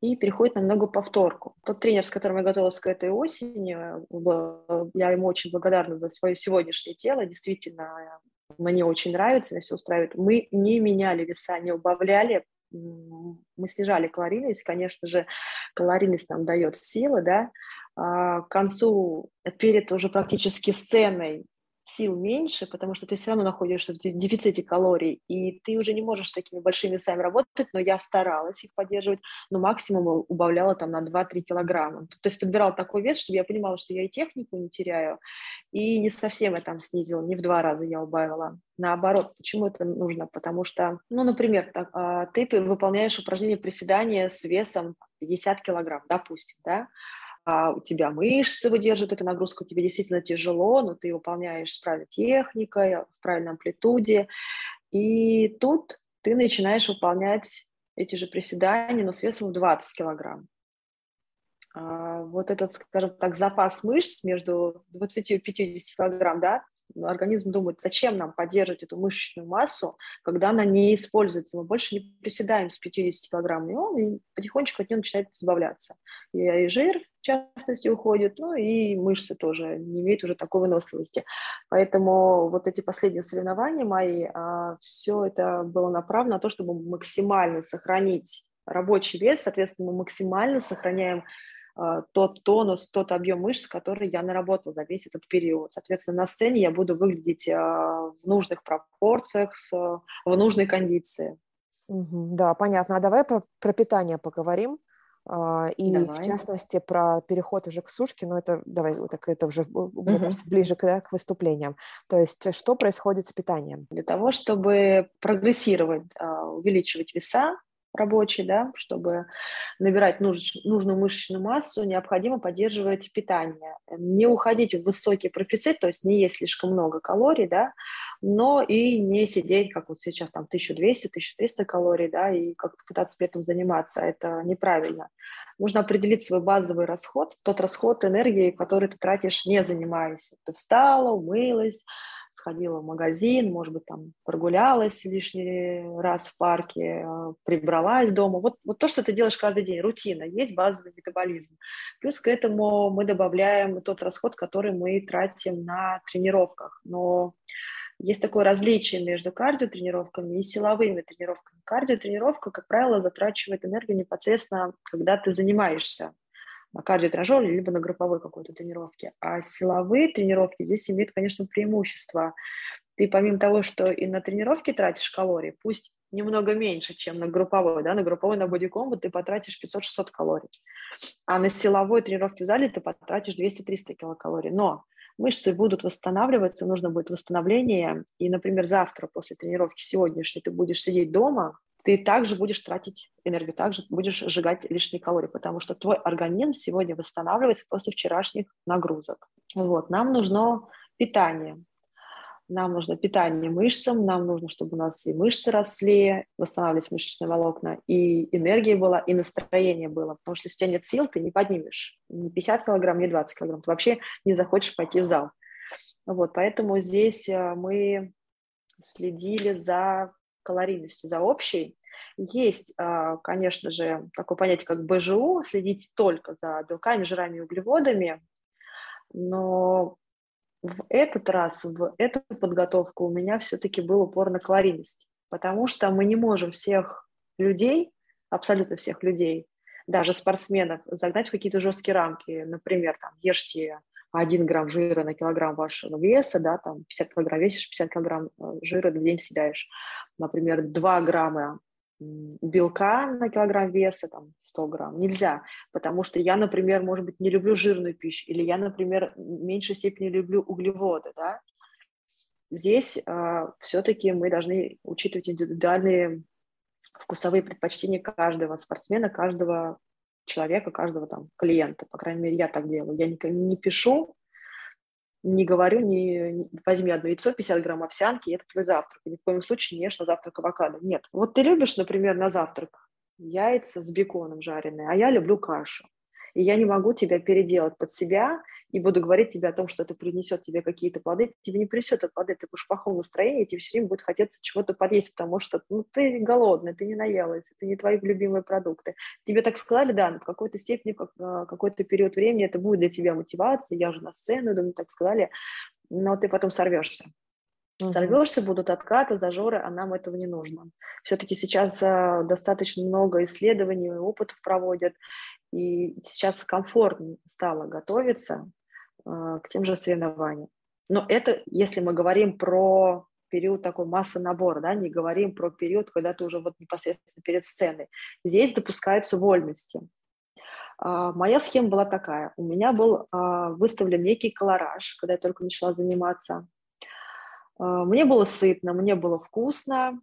и переходит на много повторку. Тот тренер, с которым я готовилась к этой осени, я ему очень благодарна за свое сегодняшнее тело, действительно, мне очень нравится, меня все устраивает. Мы не меняли веса, не убавляли, мы снижали калорийность, конечно же, калорийность нам дает силы, да, а, к концу, перед уже практически сценой сил меньше, потому что ты все равно находишься в дефиците калорий, и ты уже не можешь с такими большими весами работать, но я старалась их поддерживать, но максимум убавляла там на 2-3 килограмма. То есть подбирала такой вес, чтобы я понимала, что я и технику не теряю, и не совсем я там снизила, не в два раза я убавила. Наоборот, почему это нужно? Потому что, ну, например, так, а, ты выполняешь упражнение приседания с весом 50 килограмм, допустим, да, у тебя мышцы выдерживают эту нагрузку, тебе действительно тяжело, но ты выполняешь с правильной техникой, в правильной амплитуде. И тут ты начинаешь выполнять эти же приседания, но с весом в 20 килограмм. А вот этот, скажем так, запас мышц между 20 и 50 килограмм, да, организм думает, зачем нам поддерживать эту мышечную массу, когда она не используется. Мы больше не приседаем с 50 килограмм, и он и потихонечку от нее начинает избавляться. И, и жир, в частности, уходит, ну и мышцы тоже не имеют уже такой выносливости. Поэтому вот эти последние соревнования мои, а, все это было направлено на то, чтобы максимально сохранить рабочий вес, соответственно, мы максимально сохраняем тот тонус, тот объем мышц, который я наработал за весь этот период. Соответственно, на сцене я буду выглядеть э, в нужных пропорциях, в нужной кондиции. Да, понятно. А давай про, про питание поговорим. А, и давай. в частности про переход уже к сушке, но это давай так это уже мне кажется, ближе к, да, к выступлениям. То есть что происходит с питанием? Для того, чтобы прогрессировать, а, увеличивать веса, рабочий, да, чтобы набирать нуж, нужную мышечную массу, необходимо поддерживать питание. Не уходить в высокий профицит, то есть не есть слишком много калорий, да, но и не сидеть, как вот сейчас, там, 1200-1300 калорий, да, и как-то пытаться при этом заниматься. Это неправильно. Нужно определить свой базовый расход, тот расход энергии, который ты тратишь, не занимаясь. Ты встала, умылась, сходила в магазин, может быть, там прогулялась лишний раз в парке, э, прибралась дома. Вот, вот то, что ты делаешь каждый день, рутина, есть базовый метаболизм. Плюс к этому мы добавляем тот расход, который мы тратим на тренировках. Но есть такое различие между кардиотренировками и силовыми тренировками. Кардиотренировка, как правило, затрачивает энергию непосредственно, когда ты занимаешься кардиотренажере, либо на групповой какой-то тренировке. А силовые тренировки здесь имеют, конечно, преимущество. Ты помимо того, что и на тренировке тратишь калорий, пусть немного меньше, чем на групповой, да, на групповой, на бодикомбо ты потратишь 500-600 калорий, а на силовой тренировке в зале ты потратишь 200-300 килокалорий. Но мышцы будут восстанавливаться, нужно будет восстановление, и, например, завтра после тренировки сегодняшней ты будешь сидеть дома, ты также будешь тратить энергию, также будешь сжигать лишние калории, потому что твой организм сегодня восстанавливается после вчерашних нагрузок. Вот, нам нужно питание. Нам нужно питание мышцам, нам нужно, чтобы у нас и мышцы росли, восстанавливались мышечные волокна, и энергия была, и настроение было. Потому что если у тебя нет сил, ты не поднимешь ни 50 килограмм, ни 20 килограмм. Ты вообще не захочешь пойти в зал. Вот, поэтому здесь э, мы следили за калорийностью, за общей. Есть, а, конечно же, такое понятие, как БЖУ, следить только за белками, жирами и углеводами, но в этот раз, в эту подготовку у меня все-таки был упор на калорийность, потому что мы не можем всех людей, абсолютно всех людей, даже спортсменов, загнать в какие-то жесткие рамки. Например, там, ешьте 1 грамм жира на килограмм вашего веса, да, там 50 килограмм весишь, 50 килограмм э, жира в день съедаешь. Например, 2 грамма белка на килограмм веса, там 100 грамм, нельзя, потому что я, например, может быть, не люблю жирную пищу, или я, например, в меньшей степени люблю углеводы, да. Здесь э, все-таки мы должны учитывать индивидуальные вкусовые предпочтения каждого спортсмена, каждого человека, каждого там клиента. По крайней мере, я так делаю. Я не, не пишу, не говорю, не, не возьми одно яйцо, 50 грамм овсянки, и это твой завтрак. И ни в коем случае не ешь на завтрак авокадо. Нет. Вот ты любишь, например, на завтрак яйца с беконом жареные, а я люблю кашу и я не могу тебя переделать под себя и буду говорить тебе о том, что это принесет тебе какие-то плоды, тебе не принесет это плоды, ты будешь в плохом настроении, тебе все время будет хотеться чего-то подъесть, потому что ну, ты голодный, ты не наелась, это не твои любимые продукты. Тебе так сказали, да, но в какой-то степени, как, а, какой-то период времени это будет для тебя мотивация, я же на сцену иду, мне так сказали, но ты потом сорвешься. Угу. Сорвешься, будут откаты, зажоры, а нам этого не нужно. Все-таки сейчас э, достаточно много исследований, опытов проводят, и сейчас комфортно стало готовиться э, к тем же соревнованиям. Но это, если мы говорим про период такой массы набора, да, не говорим про период, когда ты уже вот непосредственно перед сценой. Здесь допускаются вольности. Uh, моя схема была такая. У меня был uh, выставлен некий колораж, когда я только начала заниматься. А, мне было сытно, мне было вкусно.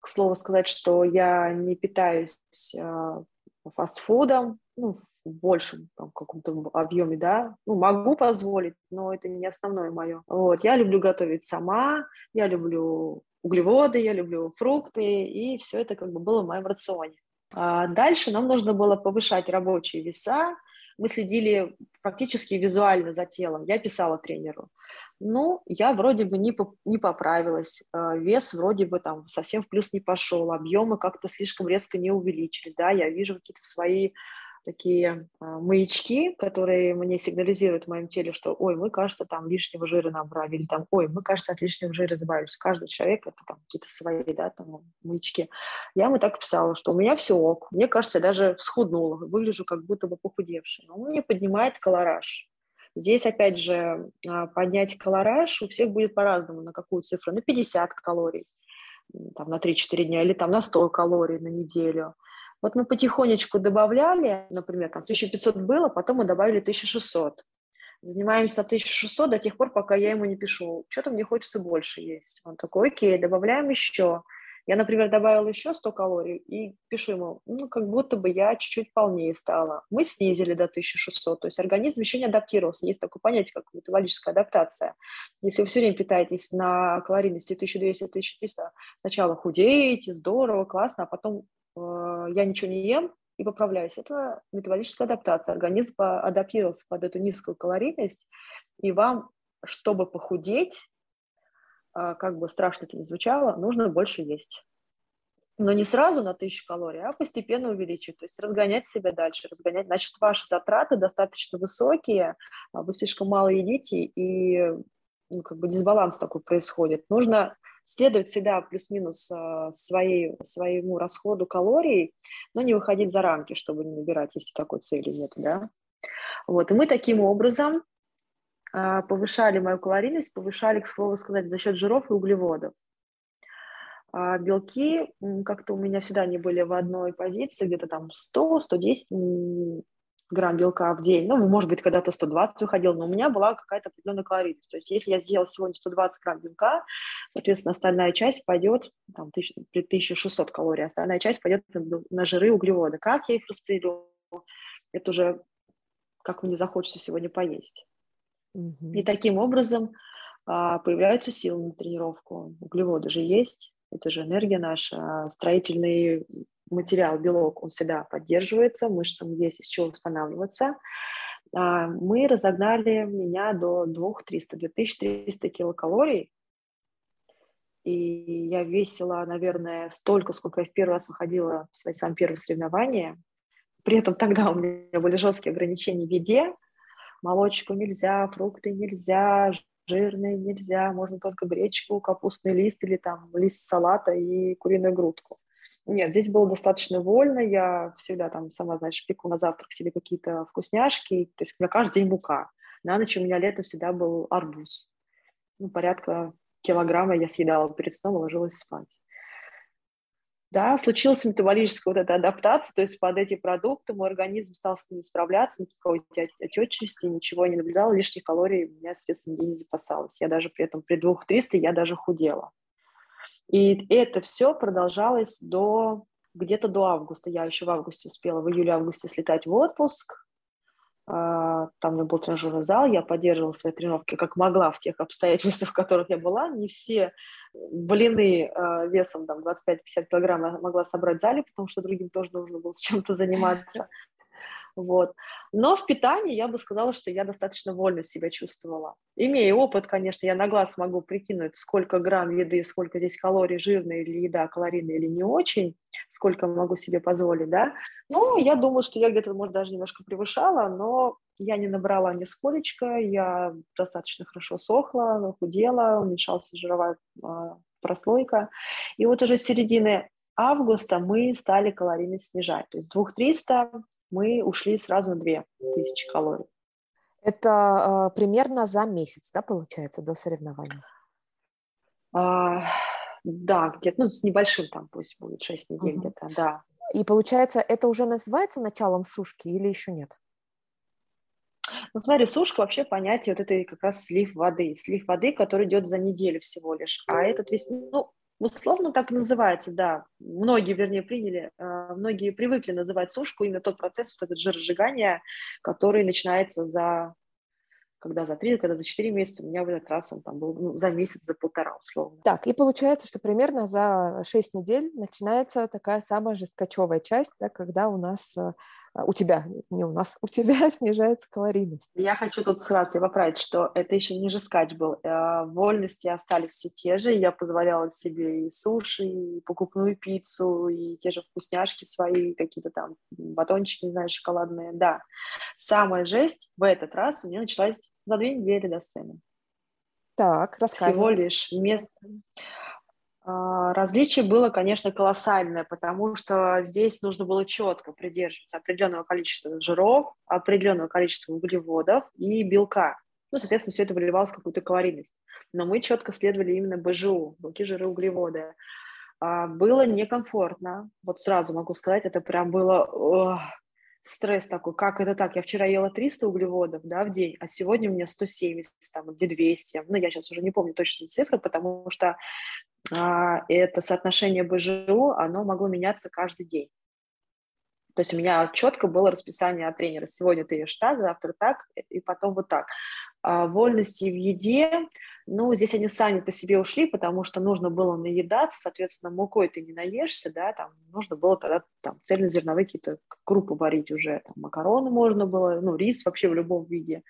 К слову сказать, что я не питаюсь а, фастфудом, ну, в большем там, каком-то объеме, да, ну, могу позволить, но это не основное мое. Вот, я люблю готовить сама, я люблю углеводы, я люблю фрукты, и все это как бы было в моем рационе. А дальше нам нужно было повышать рабочие веса, мы следили практически визуально за телом. Я писала тренеру. Ну, я вроде бы не, не поправилась, э, вес вроде бы там совсем в плюс не пошел, объемы как-то слишком резко не увеличились, да, я вижу какие-то свои такие а, маячки, которые мне сигнализируют в моем теле, что, ой, мы, кажется, там лишнего жира набрали, или там, ой, мы, кажется, от лишнего жира избавились. Каждый человек это там какие-то свои, да, там маячки. Я ему так писала, что у меня все ок, мне кажется, я даже всхуднула, выгляжу как будто бы похудевшая. Он мне поднимает колораж. Здесь, опять же, а, поднять колораж у всех будет по-разному, на какую цифру, на 50 калорий, там, на 3-4 дня, или там на 100 калорий на неделю. Вот мы потихонечку добавляли, например, там 1500 было, потом мы добавили 1600. Занимаемся 1600 до тех пор, пока я ему не пишу, что-то мне хочется больше есть. Он такой, окей, добавляем еще. Я, например, добавила еще 100 калорий и пишу ему, ну, как будто бы я чуть-чуть полнее стала. Мы снизили до 1600, то есть организм еще не адаптировался. Есть такое понятие, как метаболическая адаптация. Если вы все время питаетесь на калорийности 1200-1300, сначала худеете, здорово, классно, а потом я ничего не ем, и поправляюсь. Это метаболическая адаптация. Организм адаптировался под эту низкую калорийность, и вам, чтобы похудеть, а, как бы страшно это ни звучало, нужно больше есть. Но не сразу на тысячу калорий, а постепенно увеличивать, то есть разгонять себя дальше, разгонять. Значит, ваши затраты достаточно высокие, а вы слишком мало едите, и ну, как бы дисбаланс такой происходит. Нужно следовать всегда плюс-минус а, своей, своему расходу калорий, но не выходить за рамки, чтобы не набирать, если такой цели нет, да. Вот, и мы таким образом а, повышали мою калорийность, повышали, к слову сказать, за счет жиров и углеводов. А белки как-то у меня всегда не были в одной позиции, где-то там 100-110 грамм белка в день. Ну, может быть, когда-то 120 выходил, но у меня была какая-то определенная калорийность. То есть если я сделала сегодня 120 грамм белка, соответственно, остальная часть пойдет, там, 1600 калорий, остальная часть пойдет на жиры и углеводы. Как я их распределю? Это уже как мне захочется сегодня поесть. Угу. И таким образом а, появляются силы на тренировку. Углеводы же есть, это же энергия наша, строительный материал, белок, он всегда поддерживается, мышцам есть из чего восстанавливаться. А, мы разогнали меня до 2300, 2300 килокалорий, и я весила, наверное, столько, сколько я в первый раз выходила в свои самые первые соревнования. При этом тогда у меня были жесткие ограничения в еде, молочку нельзя, фрукты нельзя, жирные нельзя, можно только гречку, капустный лист или там лист салата и куриную грудку. Нет, здесь было достаточно вольно, я всегда там, сама знаешь, пеку на завтрак себе какие-то вкусняшки, то есть у меня каждый день мука. На ночь у меня летом всегда был арбуз. Ну, порядка килограмма я съедала перед сном и ложилась спать. Да, случилась метаболическая вот эта адаптация, то есть под эти продукты мой организм стал с ними справляться, никакой отечности, ничего не наблюдал, лишних калорий у меня, соответственно, не запасалось. Я даже при этом при 2300 я даже худела. И это все продолжалось до где-то до августа. Я еще в августе успела, в июле-августе слетать в отпуск. А, там у меня был тренажерный зал, я поддерживала свои тренировки как могла в тех обстоятельствах, *laughs* в которых я была. Не все блины э, весом там 25-50 килограмм я могла собрать в зале, потому что другим тоже нужно было чем-то заниматься. Вот. Но в питании я бы сказала, что я достаточно вольно себя чувствовала. Имея опыт, конечно, я на глаз могу прикинуть, сколько грамм еды, сколько здесь калорий, жирная или еда, калорийная или не очень, сколько могу себе позволить, да. Но я думаю, что я где-то, может, даже немножко превышала, но я не набрала нисколечко, я достаточно хорошо сохла, худела, уменьшалась жировая а, прослойка. И вот уже с середины августа мы стали калорийность снижать. То есть 2300 мы ушли сразу на 2000 калорий. Это э, примерно за месяц, да, получается, до соревнований? А, да, где-то, ну, с небольшим там пусть будет 6 недель угу. где-то, да. И получается, это уже называется началом сушки или еще нет? Ну, смотри, сушка вообще понятие, вот это как раз слив воды. Слив воды, который идет за неделю всего лишь. А этот весь, ну, Условно так и называется, да. Многие, вернее, приняли, э, многие привыкли называть сушку именно тот процесс, вот этот жиросжигание, который начинается за когда за три, когда за четыре месяца, у меня в этот раз он там был ну, за месяц, за полтора, условно. Так, и получается, что примерно за шесть недель начинается такая самая жесткачевая часть, да, когда у нас а, у тебя, не у нас, у тебя *laughs* снижается калорийность. Я хочу тут сразу поправить, что это еще не скач был. А, вольности остались все те же. Я позволяла себе и суши, и покупную пиццу, и те же вкусняшки свои, какие-то там батончики, не знаю, шоколадные. Да. Самая жесть в этот раз у меня началась за две недели до сцены. Так, рассказывай. Всего лишь место. А, различие было, конечно, колоссальное, потому что здесь нужно было четко придерживаться определенного количества жиров, определенного количества углеводов и белка. Ну, соответственно, все это выливалось в какую-то калорийность. Но мы четко следовали именно БЖУ, белки, жиры, углеводы. А, было некомфортно, вот сразу могу сказать, это прям было стресс такой, как это так, я вчера ела 300 углеводов, да, в день, а сегодня у меня 170, там, или 200, ну, я сейчас уже не помню точные цифры, потому что это соотношение БЖУ, оно могло меняться каждый день. То есть у меня четко было расписание от тренера. Сегодня ты ешь так, завтра так, и потом вот так. А вольности в еде, ну, здесь они сами по себе ушли, потому что нужно было наедаться, соответственно, мукой ты не наешься, да, там нужно было тогда там цельнозерновые какие-то крупы варить уже, там макароны можно было, ну, рис вообще в любом виде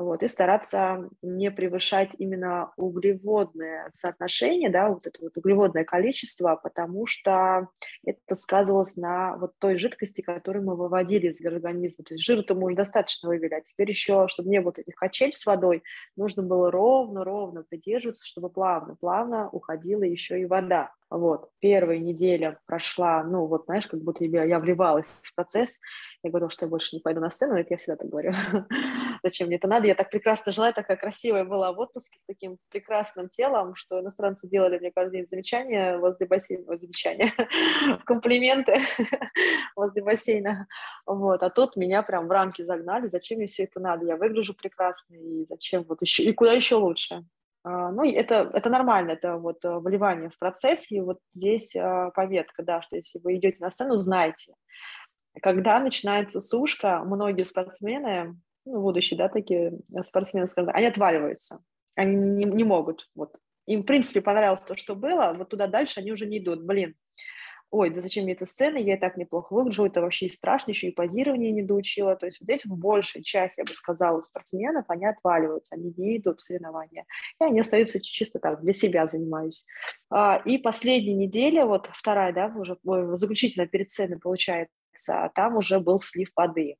вот, и стараться не превышать именно углеводное соотношение, да, вот это вот углеводное количество, потому что это сказывалось на вот той жидкости, которую мы выводили из организма. То есть жира-то мы уже достаточно вывели, а теперь еще, чтобы не было этих качель с водой, нужно было ровно-ровно придерживаться, чтобы плавно-плавно уходила еще и вода. Вот, первая неделя прошла, ну, вот, знаешь, как будто я, я вливалась в процесс, я говорила, что я больше не пойду на сцену, это я всегда так говорю. *laughs* Зачем мне это надо? Я так прекрасно жила, такая красивая была в отпуске с таким прекрасным телом, что иностранцы делали мне каждый день замечания возле бассейна, замечания, *laughs* комплименты *laughs* возле бассейна. Вот, а тут меня прям в рамки загнали, зачем мне все это надо? Я выгляжу прекрасно, и зачем вот еще, и куда еще лучше? Uh, ну, это, это нормально, это вот uh, вливание в процесс, и вот здесь uh, поветка, да, что если вы идете на сцену, знайте, когда начинается сушка, многие спортсмены, ну, будущие, да, такие спортсмены, скажем, они отваливаются, они не, не могут, вот. Им, в принципе, понравилось то, что было, вот туда дальше они уже не идут, блин, ой, да зачем мне эта сцена, я и так неплохо выгляжу, это вообще и страшно, еще и позирование не доучила, то есть вот здесь в большей части, я бы сказала, спортсменов, они отваливаются, они не идут в соревнования, и они остаются чисто так, для себя занимаюсь. А, и последняя неделя, вот вторая, да, уже заключительная перед сценой получается, а там уже был слив воды.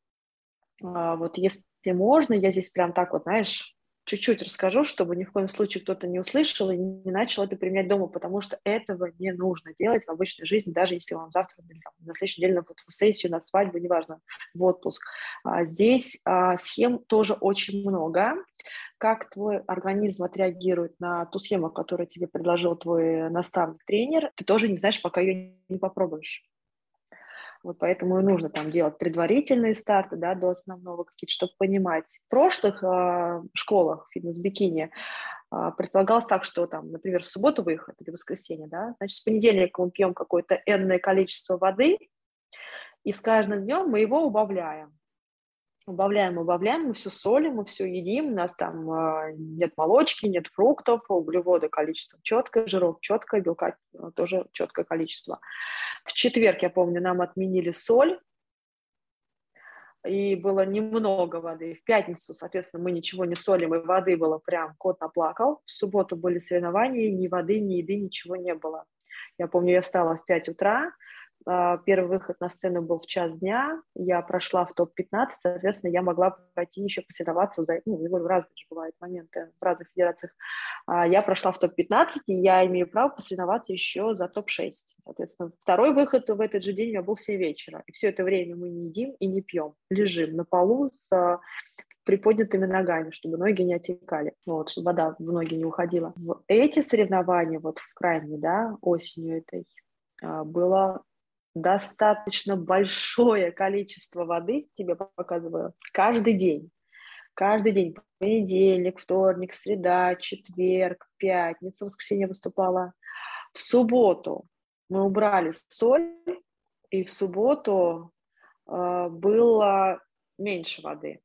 А, вот если можно, я здесь прям так вот, знаешь, чуть-чуть расскажу, чтобы ни в коем случае кто-то не услышал и не начал это применять дома, потому что этого не нужно делать в обычной жизни, даже если вам завтра, на следующей неделе на фотосессию, на свадьбу, неважно, в отпуск. А, здесь схем тоже очень много. Как твой организм отреагирует на ту схему, которую тебе предложил твой наставник-тренер, ты тоже не знаешь, пока ее не попробуешь. Вот поэтому и нужно там делать предварительные старты, да, до основного какие-то, чтобы понимать. В прошлых э, школах фитнес-бикини э, предполагалось так, что там, например, в субботу выход или воскресенье, да, значит, с понедельника мы пьем какое-то энное количество воды, и с каждым днем мы его убавляем убавляем, убавляем, мы все солим, мы все едим, у нас там э, нет молочки, нет фруктов, углеводы количество четкое, жиров четкое, белка э, тоже четкое количество. В четверг, я помню, нам отменили соль, и было немного воды. В пятницу, соответственно, мы ничего не солим, и воды было прям, кот наплакал. В субботу были соревнования, ни воды, ни еды, ничего не было. Я помню, я встала в 5 утра, а, первый выход на сцену был в час дня, я прошла в топ-15, соответственно, я могла пойти еще посоревноваться, ну, в разные же бывают моменты в разных федерациях. А, я прошла в топ-15, и я имею право посоревноваться еще за топ-6. Соответственно, второй выход в этот же день у меня был в 7 вечера. И все это время мы не едим и не пьем, лежим на полу с а, приподнятыми ногами, чтобы ноги не отекали, вот, чтобы вода в ноги не уходила. В эти соревнования, вот в крайней, да, осенью этой, было достаточно большое количество воды, тебе показываю, каждый день. Каждый день, понедельник, вторник, среда, четверг, пятница, воскресенье выступала. В субботу мы убрали соль, и в субботу э, было меньше воды.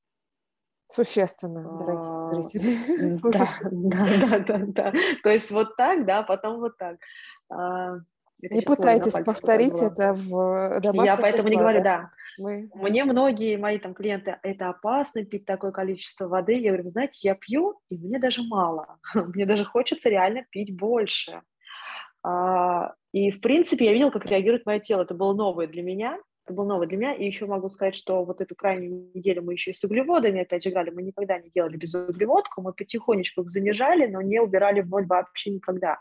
Существенно, дорогие зрители. Да, *laughs* да, да, да, да. То есть вот так, да, потом вот так. Не пытайтесь повторить это в домашних Я поэтому не говорю, да. Мы... Мне многие мои там клиенты, это опасно пить такое количество воды. Я говорю, вы знаете, я пью, и мне даже мало. *laughs* мне даже хочется реально пить больше. А, и, в принципе, я видела, как реагирует мое тело. Это было новое для меня. Это было новое для меня. И еще могу сказать, что вот эту крайнюю неделю мы еще и с углеводами опять же играли. Мы никогда не делали без углеводку. Мы потихонечку их занижали, но не убирали в ноль вообще никогда.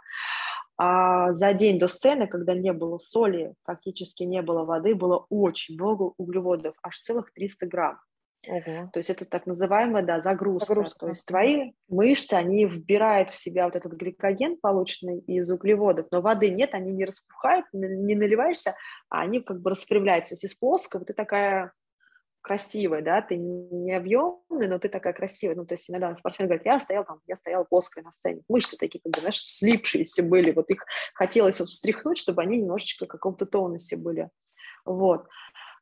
А за день до сцены, когда не было соли, практически не было воды, было очень много углеводов, аж целых 300 грамм. Ого. То есть это так называемая, да, загрузка. загрузка. То есть твои мышцы, они вбирают в себя вот этот гликоген, полученный из углеводов, но воды нет, они не распухают, не наливаешься, а они как бы распрямляются. То есть из плоского ты такая красивая, да, ты не объемный, но ты такая красивая. Ну, то есть иногда спортсмен говорит, я стоял там, я стояла плоская на сцене. Мышцы такие, как бы, знаешь, слипшиеся были. Вот их хотелось вот встряхнуть, чтобы они немножечко в каком-то тонусе были. Вот.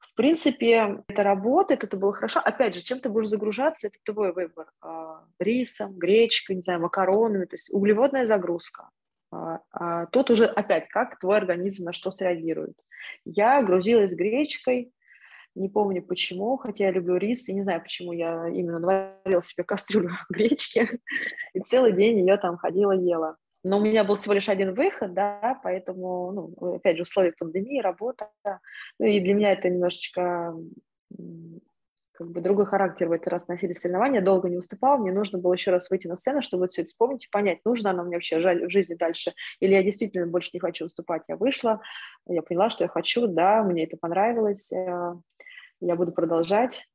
В принципе, это работает, это было хорошо. Опять же, чем ты будешь загружаться, это твой выбор. А, рисом, гречкой, не знаю, макаронами, то есть углеводная загрузка. А, а тут уже опять, как твой организм на что среагирует. Я грузилась гречкой, не помню почему, хотя я люблю рис, и не знаю, почему я именно наварила себе кастрюлю *laughs* гречки, и целый день ее там ходила, ела. Но у меня был всего лишь один выход, да, поэтому, ну, опять же, условия пандемии, работа. Ну, и для меня это немножечко как бы другой характер в этот раз носили соревнования, долго не уступал, мне нужно было еще раз выйти на сцену, чтобы все это вспомнить и понять, нужно оно мне вообще в жизни дальше, или я действительно больше не хочу выступать. Я вышла, я поняла, что я хочу, да, мне это понравилось, э, я буду продолжать,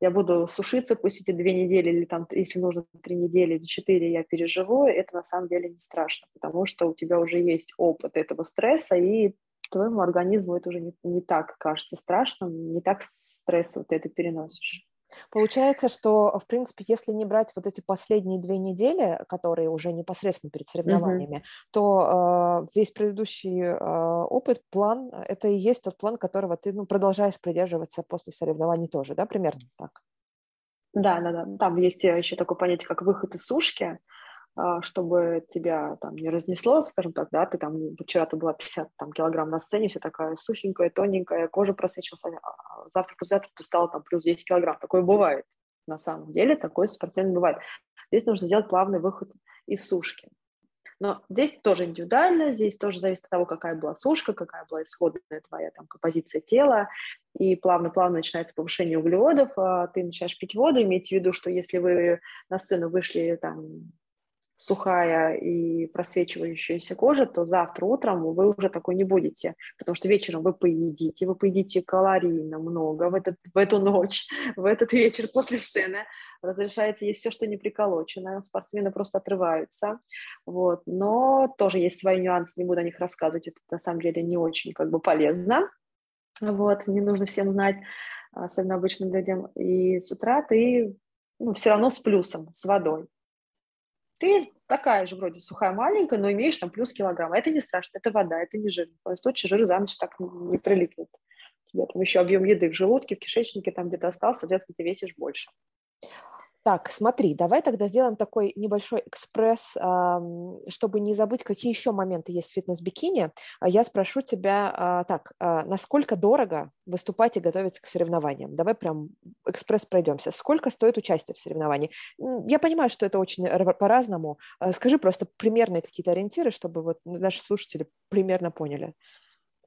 я буду сушиться, пусть эти две недели или там, если нужно, три недели или четыре я переживу, это на самом деле не страшно, потому что у тебя уже есть опыт этого стресса, и твоему организму это уже не, не так кажется страшным, не так стрессово ты это переносишь. Получается, что, в принципе, если не брать вот эти последние две недели, которые уже непосредственно перед соревнованиями, mm-hmm. то э, весь предыдущий э, опыт, план, это и есть тот план, которого ты ну, продолжаешь придерживаться после соревнований тоже, да, примерно так? Да, да, да. Там есть еще такое понятие, как выход из сушки. А, чтобы тебя там не разнесло, скажем так, да, ты там, вчера ты была 50 там, килограмм на сцене, вся такая сухенькая, тоненькая, кожа просвечивалась, а завтра, послезавтра ты стала там плюс 10 килограмм. Такое бывает, на самом деле, такое спортсмен бывает. Здесь нужно сделать плавный выход из сушки. Но здесь тоже индивидуально, здесь тоже зависит от того, какая была сушка, какая была исходная твоя там композиция тела, и плавно-плавно начинается повышение углеводов, а ты начинаешь пить воду, имейте в виду, что если вы на сцену вышли там сухая и просвечивающаяся кожа, то завтра утром вы уже такой не будете, потому что вечером вы поедите, вы поедите калорийно много в, этот, в эту ночь, *laughs* в этот вечер после сцены. Разрешается есть все, что не приколочено, спортсмены просто отрываются, вот. но тоже есть свои нюансы, не буду о них рассказывать, это на самом деле не очень как бы полезно, вот, не нужно всем знать, особенно обычным людям, и с утра ты ну, все равно с плюсом, с водой, ты такая же вроде сухая, маленькая, но имеешь там плюс килограмм. Это не страшно, это вода, это не жир. Есть точно жир за ночь так не прилипнет. Тебе там еще объем еды в желудке, в кишечнике там где-то остался, соответственно, ты весишь больше. Так, смотри, давай тогда сделаем такой небольшой экспресс, чтобы не забыть, какие еще моменты есть в фитнес-бикини. А я спрошу тебя а, так, а, насколько дорого выступать и готовиться к соревнованиям? Давай прям экспресс пройдемся. Сколько стоит участие в соревновании? Я понимаю, что это очень по-разному. Скажи просто примерные какие-то ориентиры, чтобы вот наши слушатели примерно поняли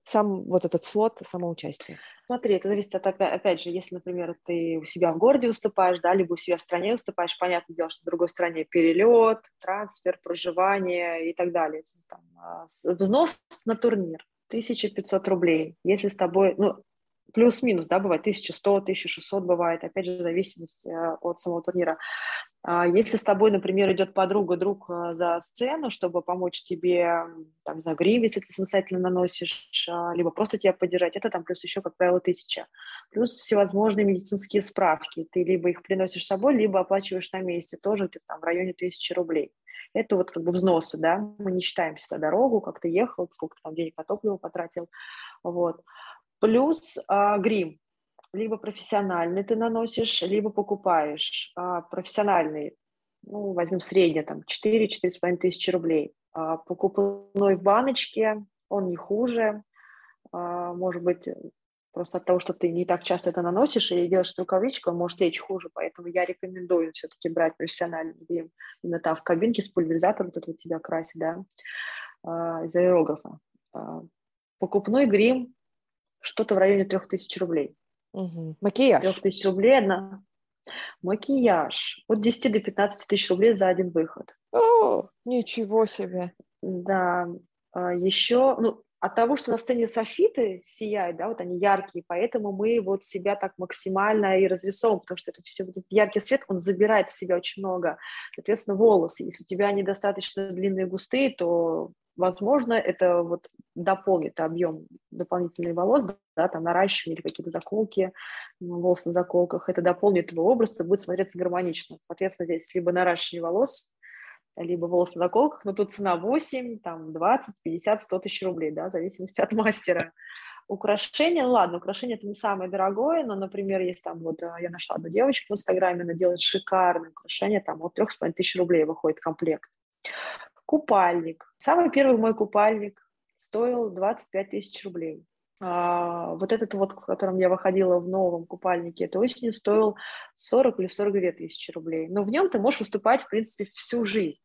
сам вот этот слот самоучастия? Смотри, это зависит от, опять же, если, например, ты у себя в городе выступаешь, да, либо у себя в стране выступаешь, понятное дело, что в другой стране перелет, трансфер, проживание и так далее. Там, а, взнос на турнир 1500 рублей. Если с тобой, ну, плюс-минус, да, бывает 1100, 1600 бывает, опять же, в зависимости э, от самого турнира. А если с тобой, например, идет подруга, друг э, за сцену, чтобы помочь тебе, там, за грим, если ты самостоятельно наносишь, а, либо просто тебя поддержать, это там плюс еще, как правило, тысяча. Плюс всевозможные медицинские справки. Ты либо их приносишь с собой, либо оплачиваешь на месте, тоже там в районе тысячи рублей. Это вот как бы взносы, да, мы не считаем сюда дорогу, как ты ехал, сколько там денег на топливо потратил, вот. Плюс а, грим. Либо профессиональный ты наносишь, либо покупаешь. А, профессиональный, ну, возьмем среднее, там, 4-4,5 тысячи рублей. А, покупной в баночке он не хуже. А, может быть, просто от того, что ты не так часто это наносишь и делаешь рукавичку, он может лечь хуже, поэтому я рекомендую все-таки брать профессиональный грим. Именно там в кабинке с пульверизатором тут у тебя красит, да, а, из аэрографа. А, покупной грим что-то в районе 3000 рублей. Угу. Макияж. 3000 рублей одна. Макияж. От 10 до 15 тысяч рублей за один выход. О, ничего себе. Да. А, Еще, ну, от того, что на сцене софиты сияют, да, вот они яркие, поэтому мы вот себя так максимально и разрисовываем, потому что это все, вот яркий свет, он забирает в себя очень много. Соответственно, волосы, если у тебя недостаточно длинные густые, то возможно, это вот дополнит объем дополнительных волос, да, там наращивание или какие-то заколки, волос на заколках, это дополнит твой образ, это будет смотреться гармонично. Соответственно, здесь либо наращивание волос, либо волосы на заколках, но тут цена 8, там 20, 50, 100 тысяч рублей, да, в зависимости от *laughs* мастера. Украшения, ну ладно, украшения это не самое дорогое, но, например, есть там вот, э, я нашла одну девочку в Инстаграме, она делает шикарные украшения, там от 3,5 тысяч рублей выходит комплект. Купальник. Самый первый мой купальник стоил 25 тысяч рублей. А, вот этот вот, в котором я выходила в новом купальнике, это осенью стоил 40 или 42 тысячи рублей. Но в нем ты можешь выступать, в принципе, всю жизнь.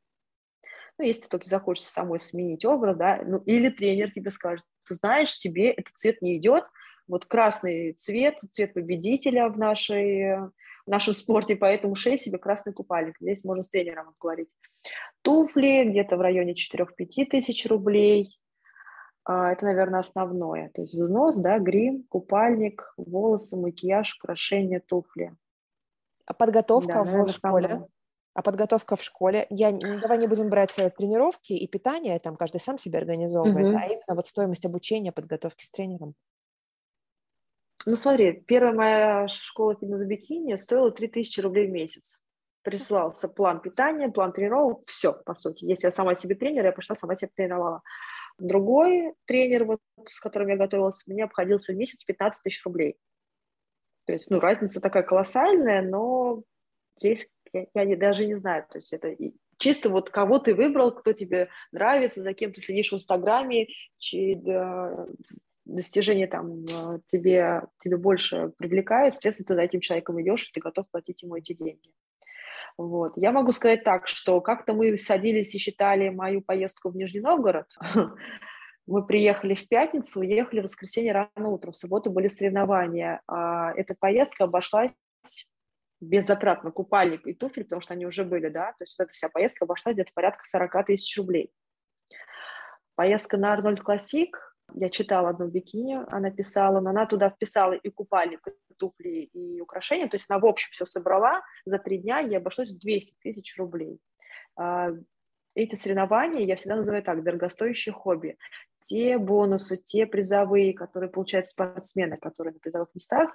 Ну, если только захочется самой сменить образ, да, ну, или тренер тебе скажет, ты знаешь, тебе этот цвет не идет, вот красный цвет, цвет победителя в нашей в нашем спорте, поэтому шей себе красный купальник. Здесь можно с тренером обговорить. Туфли где-то в районе 4-5 тысяч рублей. А, это, наверное, основное. То есть взнос, да, грим, купальник, волосы, макияж, украшения, туфли. А подготовка да, наверное, в школе? Основное. А подготовка в школе? Я, давай не будем брать э, тренировки и питание, там каждый сам себе организовывает, угу. а именно вот стоимость обучения, подготовки с тренером. Ну, смотри, первая моя школа фитнес-бикини стоила 3000 рублей в месяц. Присылался план питания, план тренировок, все, по сути. Если я сама себе тренер, я пошла сама себя тренировала. Другой тренер, вот, с которым я готовилась, мне обходился в месяц 15 тысяч рублей. То есть, ну, разница такая колоссальная, но здесь я, я даже не знаю, то есть это чисто вот кого ты выбрал, кто тебе нравится, за кем ты следишь в Инстаграме, чьи да, достижения там э, тебе, тебе больше привлекают, соответственно, ты за этим человеком идешь, и ты готов платить ему эти деньги. Вот. Я могу сказать так, что как-то мы садились и считали мою поездку в Нижний Новгород. *laughs* Мы приехали в пятницу, уехали в воскресенье рано утром. В субботу были соревнования. А эта поездка обошлась без затрат на купальник и туфли, потому что они уже были, да, то есть вот эта вся поездка обошлась где-то порядка 40 тысяч рублей. Поездка на Арнольд Классик я читала одну бикини, она писала, но она туда вписала и купальник, и туфли, и украшения. То есть она в общем все собрала за три дня, ей обошлось в 200 тысяч рублей. Эти соревнования, я всегда называю так, дорогостоящие хобби. Те бонусы, те призовые, которые получают спортсмены, которые на призовых местах,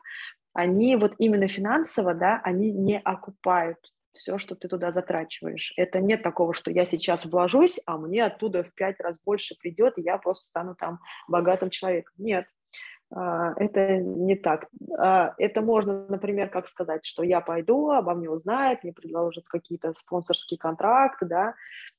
они вот именно финансово, да, они не окупают все, что ты туда затрачиваешь. Это нет такого, что я сейчас вложусь, а мне оттуда в пять раз больше придет, и я просто стану там богатым человеком. Нет, это не так. А, это можно, например, как сказать, что я пойду, обо мне узнают, мне предложат какие-то спонсорские контракты, да,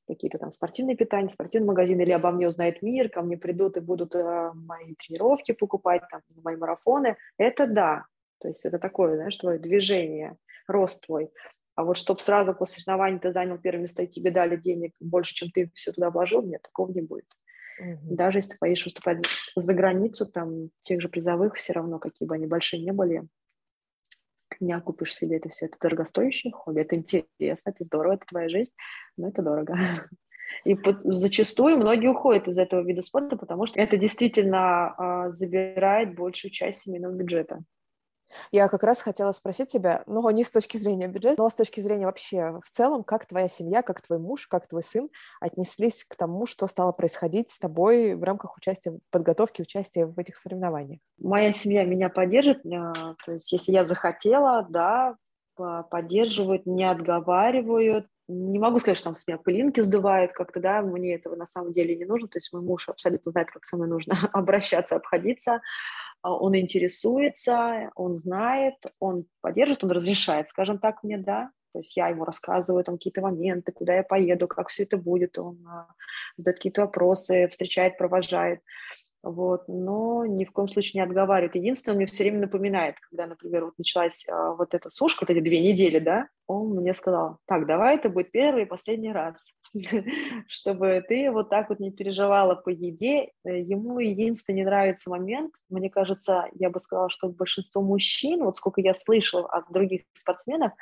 какие-то там спортивные питания, спортивный магазин, или обо мне узнает мир, ко мне придут и будут э, мои тренировки покупать, там, мои марафоны. Это да, то есть это такое, знаешь, твое движение, рост твой. А вот чтобы сразу после соревнований ты занял первое место и тебе дали денег больше, чем ты все туда вложил, нет, такого не будет. Угу. Даже если ты поедешь выступать за границу, там, тех же призовых, все равно, какие бы они большие не были, не окупишь себе это все. Это дорогостоящее хобби, это интересно, это здорово, это твоя жизнь, но это дорого. *laughs* И зачастую многие уходят из этого вида спорта, потому что это действительно а, забирает большую часть семейного бюджета. Я как раз хотела спросить тебя, ну, не с точки зрения бюджета, но с точки зрения вообще в целом, как твоя семья, как твой муж, как твой сын отнеслись к тому, что стало происходить с тобой в рамках участия, подготовки, участия в этих соревнованиях? Моя семья меня поддержит, а, то есть если я захотела, да, поддерживают, не отговаривают. Не могу сказать, что там с меня пылинки сдувают как-то, да, мне этого на самом деле не нужно, то есть мой муж абсолютно знает, как со мной нужно *laughs* обращаться, обходиться, он интересуется, он знает, он поддержит, он разрешает, скажем так, мне, да, То есть я ему рассказываю там какие-то моменты, куда я поеду, как все это будет. Он а, задает какие-то вопросы, встречает, провожает. Вот, но ни в коем случае не отговаривает. Единственное, он мне все время напоминает, когда, например, вот началась а, вот эта сушка, вот эти две недели, да, он мне сказал, так, давай это будет первый и последний раз, *laughs* чтобы ты вот так вот не переживала по еде. Ему единственное не нравится момент, мне кажется, я бы сказала, что большинство мужчин, вот сколько я слышала от других спортсменов,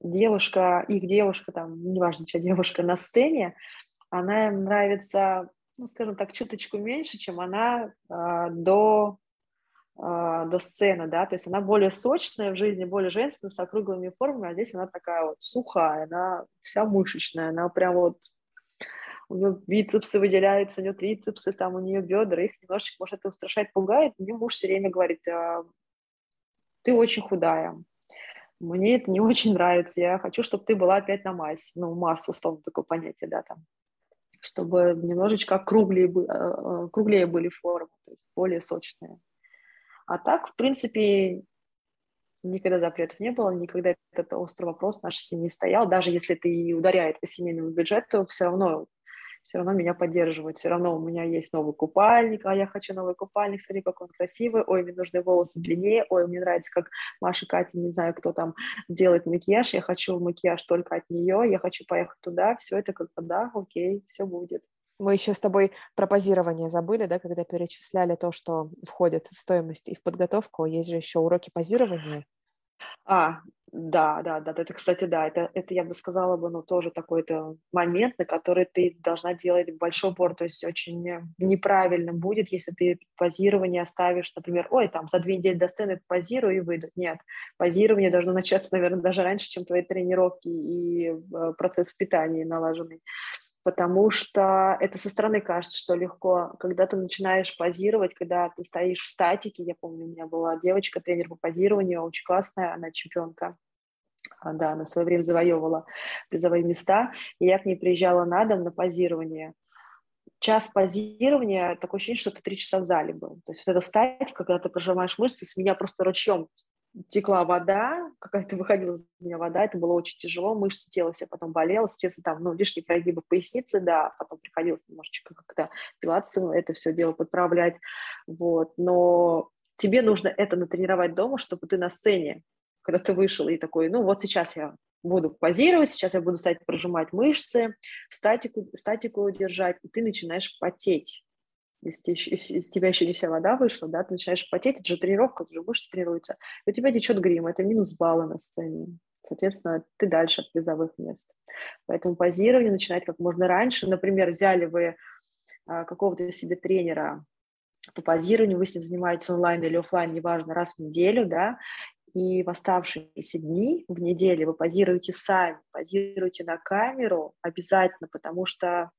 девушка, их девушка, там, неважно, чья девушка на сцене, она им нравится ну, скажем так, чуточку меньше, чем она э, до, э, до сцены, да, то есть она более сочная в жизни, более женственная, с округлыми формами, а здесь она такая вот сухая, она вся мышечная, она прям вот у нее бицепсы выделяются, у нее трицепсы, там у нее бедра, их немножечко, может, это устрашает, пугает. Мне муж все время говорит, а, ты очень худая, мне это не очень нравится, я хочу, чтобы ты была опять на массе, ну, масса, условно, такое понятие, да, там, чтобы немножечко круглее, э, э, круглее были формы, то есть более сочные. А так, в принципе, никогда запретов не было, никогда этот острый вопрос в нашей семье стоял. Даже если ты и ударяет по семейному бюджету, все равно все равно меня поддерживают, все равно у меня есть новый купальник, а я хочу новый купальник, смотри, как он красивый, ой, мне нужны волосы длиннее, ой, мне нравится, как Маша, Катя, не знаю, кто там делает макияж, я хочу макияж только от нее, я хочу поехать туда, все это как бы, да, окей, все будет. Мы еще с тобой про позирование забыли, да, когда перечисляли то, что входит в стоимость и в подготовку. Есть же еще уроки позирования. А, да, да, да, это, кстати, да, это, это я бы сказала бы, ну, тоже такой-то момент, на который ты должна делать большой упор, то есть очень неправильно будет, если ты позирование оставишь, например, ой, там, за две недели до сцены позирую и выйду. Нет, позирование должно начаться, наверное, даже раньше, чем твои тренировки и э, процесс питания налаженный потому что это со стороны кажется, что легко. Когда ты начинаешь позировать, когда ты стоишь в статике, я помню, у меня была девочка, тренер по позированию, очень классная, она чемпионка, а, да, она в свое время завоевывала призовые места, и я к ней приезжала на дом на позирование. Час позирования, такое ощущение, что ты три часа в зале был. То есть вот эта статика, когда ты прожимаешь мышцы, с меня просто ручьем текла вода, какая-то выходила из меня вода, это было очень тяжело, мышцы тела все потом болело, соответственно, там, ну, лишние прогибы в пояснице, да, потом приходилось немножечко как-то пилаться, это все дело подправлять, вот, но тебе нужно это натренировать дома, чтобы ты на сцене, когда ты вышел и такой, ну, вот сейчас я буду позировать, сейчас я буду стать прожимать мышцы, статику, статику держать, и ты начинаешь потеть, если из тебя еще не вся вода вышла, да, ты начинаешь потеть, это же тренировка, это же мышцы тренируются, и у тебя течет грим, это минус баллы на сцене. Соответственно, ты дальше от призовых мест. Поэтому позирование начинать как можно раньше. Например, взяли вы а, какого-то себе тренера по позированию, вы с ним занимаетесь онлайн или офлайн, неважно, раз в неделю, да, и в оставшиеся дни в неделю вы позируете сами, позируете на камеру обязательно, потому что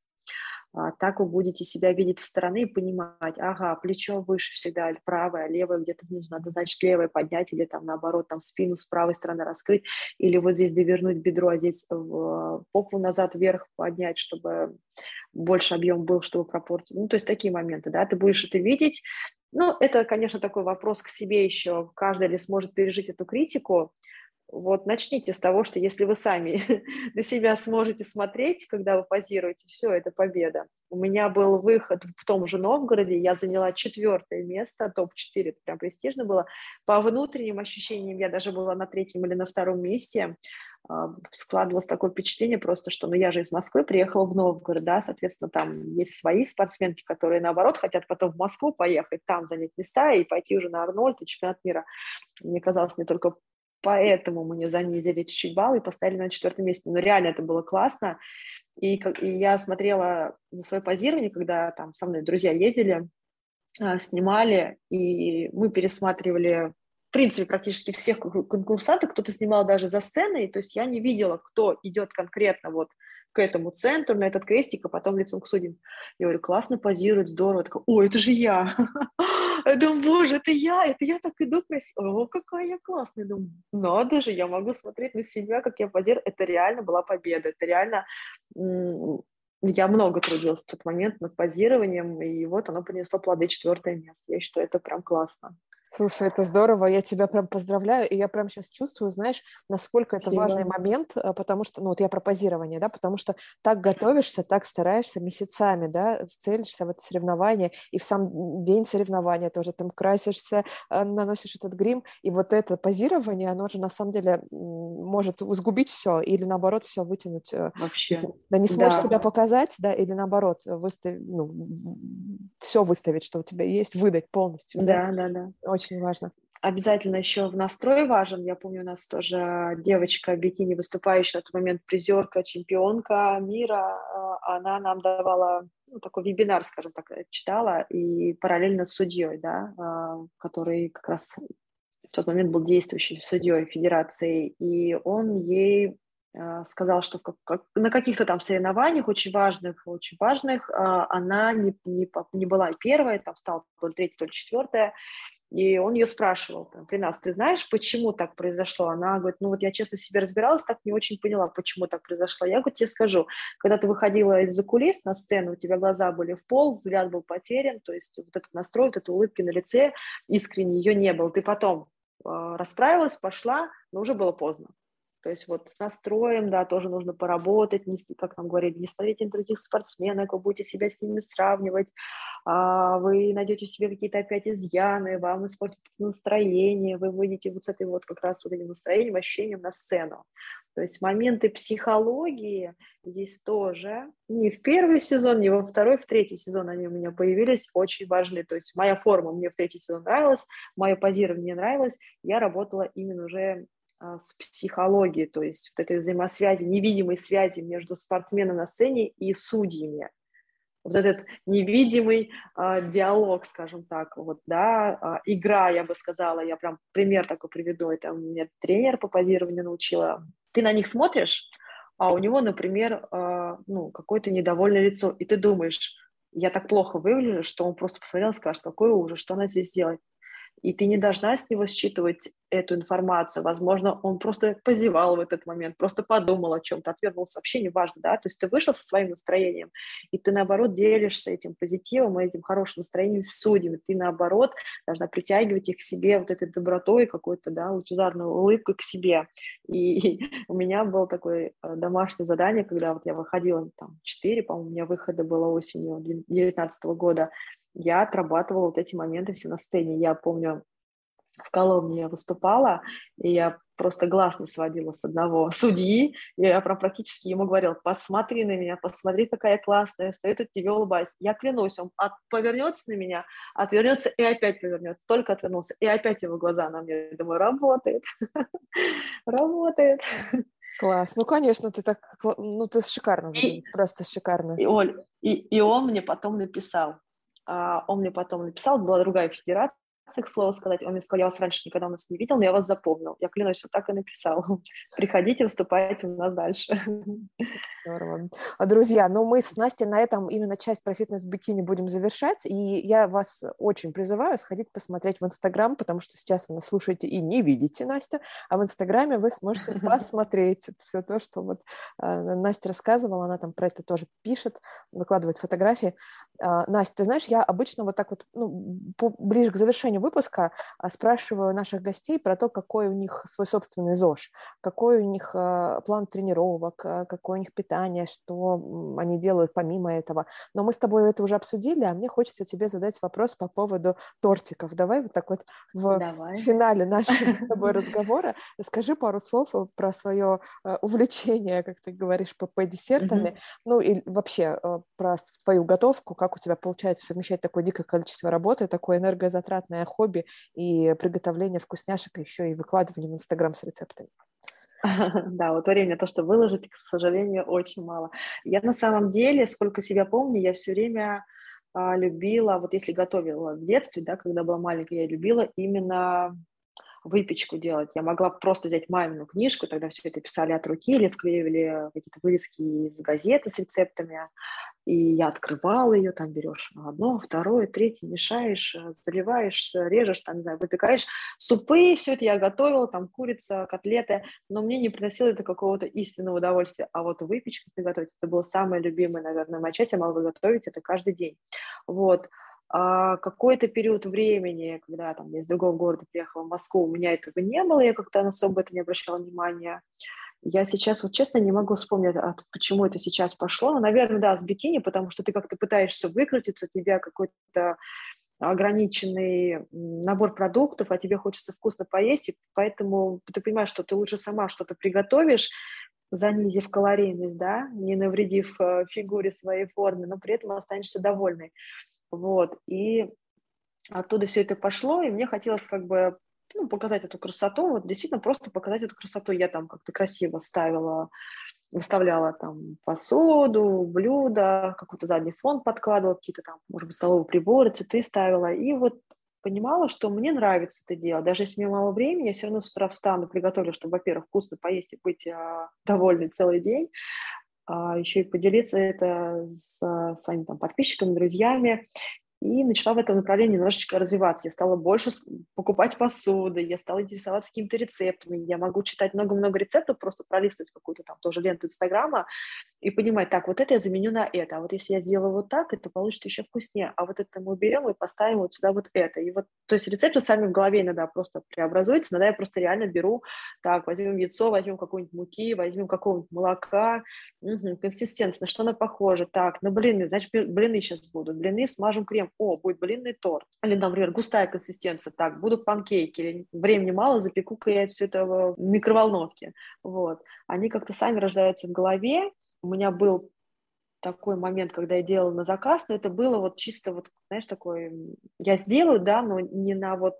так вы будете себя видеть со стороны и понимать, ага, плечо выше всегда, или правое, левое, где-то внизу надо, значит, левое поднять, или там наоборот, там спину с правой стороны раскрыть, или вот здесь довернуть бедро, а здесь в попу назад вверх поднять, чтобы больше объем был, чтобы пропорции. Ну, то есть такие моменты, да, ты будешь это видеть. Ну, это, конечно, такой вопрос к себе еще, каждый ли сможет пережить эту критику, вот начните с того, что если вы сами *laughs* на себя сможете смотреть, когда вы позируете, все, это победа. У меня был выход в том же Новгороде, я заняла четвертое место, топ-4, это прям престижно было. По внутренним ощущениям я даже была на третьем или на втором месте. А, складывалось такое впечатление просто, что ну я же из Москвы приехала в Новгород, да, соответственно, там есть свои спортсменки, которые наоборот хотят потом в Москву поехать, там занять места и пойти уже на Арнольд и чемпионат мира. Мне казалось, не только поэтому мне занизили чуть-чуть баллы и поставили на четвертом месте. Но реально это было классно. И, и я смотрела на свое позирование, когда там со мной друзья ездили, а, снимали, и мы пересматривали в принципе, практически всех конкурсантов, кто-то снимал даже за сценой, то есть я не видела, кто идет конкретно вот к этому центру, на этот крестик, а потом лицом к судьям. Я говорю, классно позирует, здорово. Я такая, о, это же я! *laughs* Я думаю, боже, это я, это я так иду красиво. О, какая я классная. Думаю, надо же, я могу смотреть на себя, как я позирую. Это реально была победа. Это реально... Я много трудилась в тот момент над позированием, и вот оно принесло плоды четвертое место. Я считаю, это прям классно. Слушай, это здорово, я тебя прям поздравляю, и я прям сейчас чувствую, знаешь, насколько это Спасибо. важный момент, э, потому что, ну вот я про позирование, да, потому что так готовишься, так стараешься месяцами, да, целишься в это соревнование, и в сам день соревнования тоже там красишься, э, наносишь этот грим, и вот это позирование, оно же на самом деле может сгубить все или наоборот все вытянуть. Э, Вообще. Да, не сможешь да. себя показать, да, или наоборот выставить, ну, все выставить, что у тебя есть, выдать полностью. Да, да, да. да очень важно. Обязательно еще в настрой важен. Я помню, у нас тоже девочка бикини, выступающая на тот момент призерка, чемпионка мира, а, она нам давала ну, такой вебинар, скажем так, читала, и параллельно с судьей, да, а, который как раз в тот момент был действующий судьей федерации, и он ей а, сказал, что в, как, на каких-то там соревнованиях очень важных, очень важных, она не, не, не была первая, там стала то ли третья, то ли четвертая, и он ее спрашивал, там, при нас, ты знаешь, почему так произошло? Она говорит, ну вот я честно в себе разбиралась, так не очень поняла, почему так произошло. Я говорю, тебе скажу, когда ты выходила из-за кулис на сцену, у тебя глаза были в пол, взгляд был потерян, то есть вот этот настрой, вот этой улыбки на лице искренне ее не было. Ты потом э, расправилась, пошла, но уже было поздно. То есть вот с настроем, да, тоже нужно поработать, не, как нам говорили, не смотрите на других спортсменов, вы будете себя с ними сравнивать, а, вы найдете себе какие-то опять изъяны, вам испортит настроение, вы выйдете вот с этой вот как раз вот этим настроением, ощущением на сцену. То есть моменты психологии здесь тоже не в первый сезон, не во второй, в третий сезон они у меня появились, очень важны. То есть моя форма мне в третий сезон нравилась, мое позирование мне нравилось, я работала именно уже с психологией, то есть вот этой взаимосвязи, невидимой связи между спортсменом на сцене и судьями. Вот этот невидимый э, диалог, скажем так, вот, да, э, игра, я бы сказала, я прям пример такой приведу, это у меня тренер по позированию научила. Ты на них смотришь, а у него, например, э, ну, какое-то недовольное лицо, и ты думаешь, я так плохо выгляжу, что он просто посмотрел и скажет, какой ужас, что она здесь делает и ты не должна с него считывать эту информацию. Возможно, он просто позевал в этот момент, просто подумал о чем-то, отвернулся, вообще не важно, да, то есть ты вышел со своим настроением, и ты, наоборот, делишься этим позитивом, этим хорошим настроением с судьями, ты, наоборот, должна притягивать их к себе вот этой добротой, какой-то, да, лучезарной улыбкой к себе. И, у меня было такое э, домашнее задание, когда вот я выходила, там, 4, по-моему, у меня выхода было осенью 2019 года, я отрабатывала вот эти моменты все на сцене. Я помню, в Коломне я выступала, и я просто глаз не сводила с одного *laughs* судьи, я прям практически ему говорила, посмотри на меня, посмотри, какая классная, стоит от тебя улыбаясь. Я клянусь, он от, повернется на меня, отвернется и опять повернется, только отвернулся, и опять его глаза на мне. Я думаю, работает, *laughs* работает. Класс. Ну, конечно, ты так, ну, ты шикарно, и, просто шикарно. И, Оль, и, и он мне потом написал, он мне потом написал, была другая федерация, к слову сказать, он мне сказал, я вас раньше никогда у нас не видел, но я вас запомнил. Я клянусь, что так и написал. *laughs* Приходите, выступайте у нас дальше. Здорово. Друзья, ну мы с Настей на этом именно часть про фитнес-бикини будем завершать, и я вас очень призываю сходить посмотреть в Инстаграм, потому что сейчас вы нас слушаете и не видите Настю, а в Инстаграме вы сможете *laughs* посмотреть все то, что вот а, Настя рассказывала, она там про это тоже пишет, выкладывает фотографии. А, Настя, ты знаешь, я обычно вот так вот, ну, ближе к завершению выпуска спрашиваю наших гостей про то, какой у них свой собственный ЗОЖ, какой у них план тренировок, какой у них питание, что они делают помимо этого. Но мы с тобой это уже обсудили, а мне хочется тебе задать вопрос по поводу тортиков. Давай вот так вот в Давай. финале нашего *laughs* с тобой разговора скажи пару слов про свое увлечение, как ты говоришь, ПП десертами, ну и вообще про твою готовку, как у тебя получается совмещать такое дикое количество работы, такое энергозатратное хобби и приготовление вкусняшек, еще и выкладывание в Инстаграм с рецептами. *laughs* Да, вот время то, что выложить, к сожалению, очень мало. Я на самом деле, сколько себя помню, я все время а, любила, вот если готовила в детстве, да, когда была маленькая, я любила именно выпечку делать. Я могла просто взять мамину книжку, тогда все это писали от руки или вклеивали какие-то вырезки из газеты с рецептами. И я открывала ее, там берешь одно, второе, третье, мешаешь, э, заливаешь, режешь, там, не знаю, выпекаешь. Супы, все это я готовила, там курица, котлеты, но мне не приносило это какого-то истинного удовольствия. А вот выпечку приготовить, это была самая любимая, наверное, моя часть, я могла готовить это каждый день. Вот. А какой-то период времени, когда там, я из другого города приехала в Москву, у меня этого не было, я как-то особо это не обращала внимания. Я сейчас, вот честно, не могу вспомнить, а почему это сейчас пошло. Но, наверное, да, с бикини, потому что ты как-то пытаешься выкрутиться, у тебя какой-то ограниченный набор продуктов, а тебе хочется вкусно поесть, и поэтому ты понимаешь, что ты лучше сама что-то приготовишь, занизив калорийность, да, не навредив э, фигуре своей форме, но при этом останешься довольной. Вот, и оттуда все это пошло, и мне хотелось как бы ну, показать эту красоту, вот действительно просто показать эту красоту. Я там как-то красиво ставила, выставляла там посуду, блюда, какой-то задний фон подкладывала, какие-то там, может быть, столовые приборы, цветы ставила. И вот понимала, что мне нравится это делать. Даже если мне мало времени, я все равно с утра встану, приготовлю, чтобы, во-первых, вкусно поесть и быть а, довольной целый день, еще и поделиться это с своими там, подписчиками, друзьями и начала в этом направлении немножечко развиваться. Я стала больше покупать посуды, я стала интересоваться какими-то рецептами. Я могу читать много-много рецептов, просто пролистывать какую-то там тоже ленту Инстаграма и понимать, так, вот это я заменю на это, а вот если я сделаю вот так, это получится еще вкуснее, а вот это мы берем и поставим вот сюда вот это. И вот, то есть рецепты сами в голове иногда просто преобразуются, иногда я просто реально беру, так, возьмем яйцо, возьмем какой-нибудь муки, возьмем какого-нибудь молока, угу, консистенция, на что она похожа, так, на блины, значит, блины сейчас будут, блины смажем крем, о, будет блинный торт. Или, например, густая консистенция, так, будут панкейки, или времени мало, запеку-ка я все это в микроволновке. Вот. Они как-то сами рождаются в голове. У меня был такой момент, когда я делала на заказ, но это было вот чисто вот, знаешь, такой, я сделаю, да, но не на вот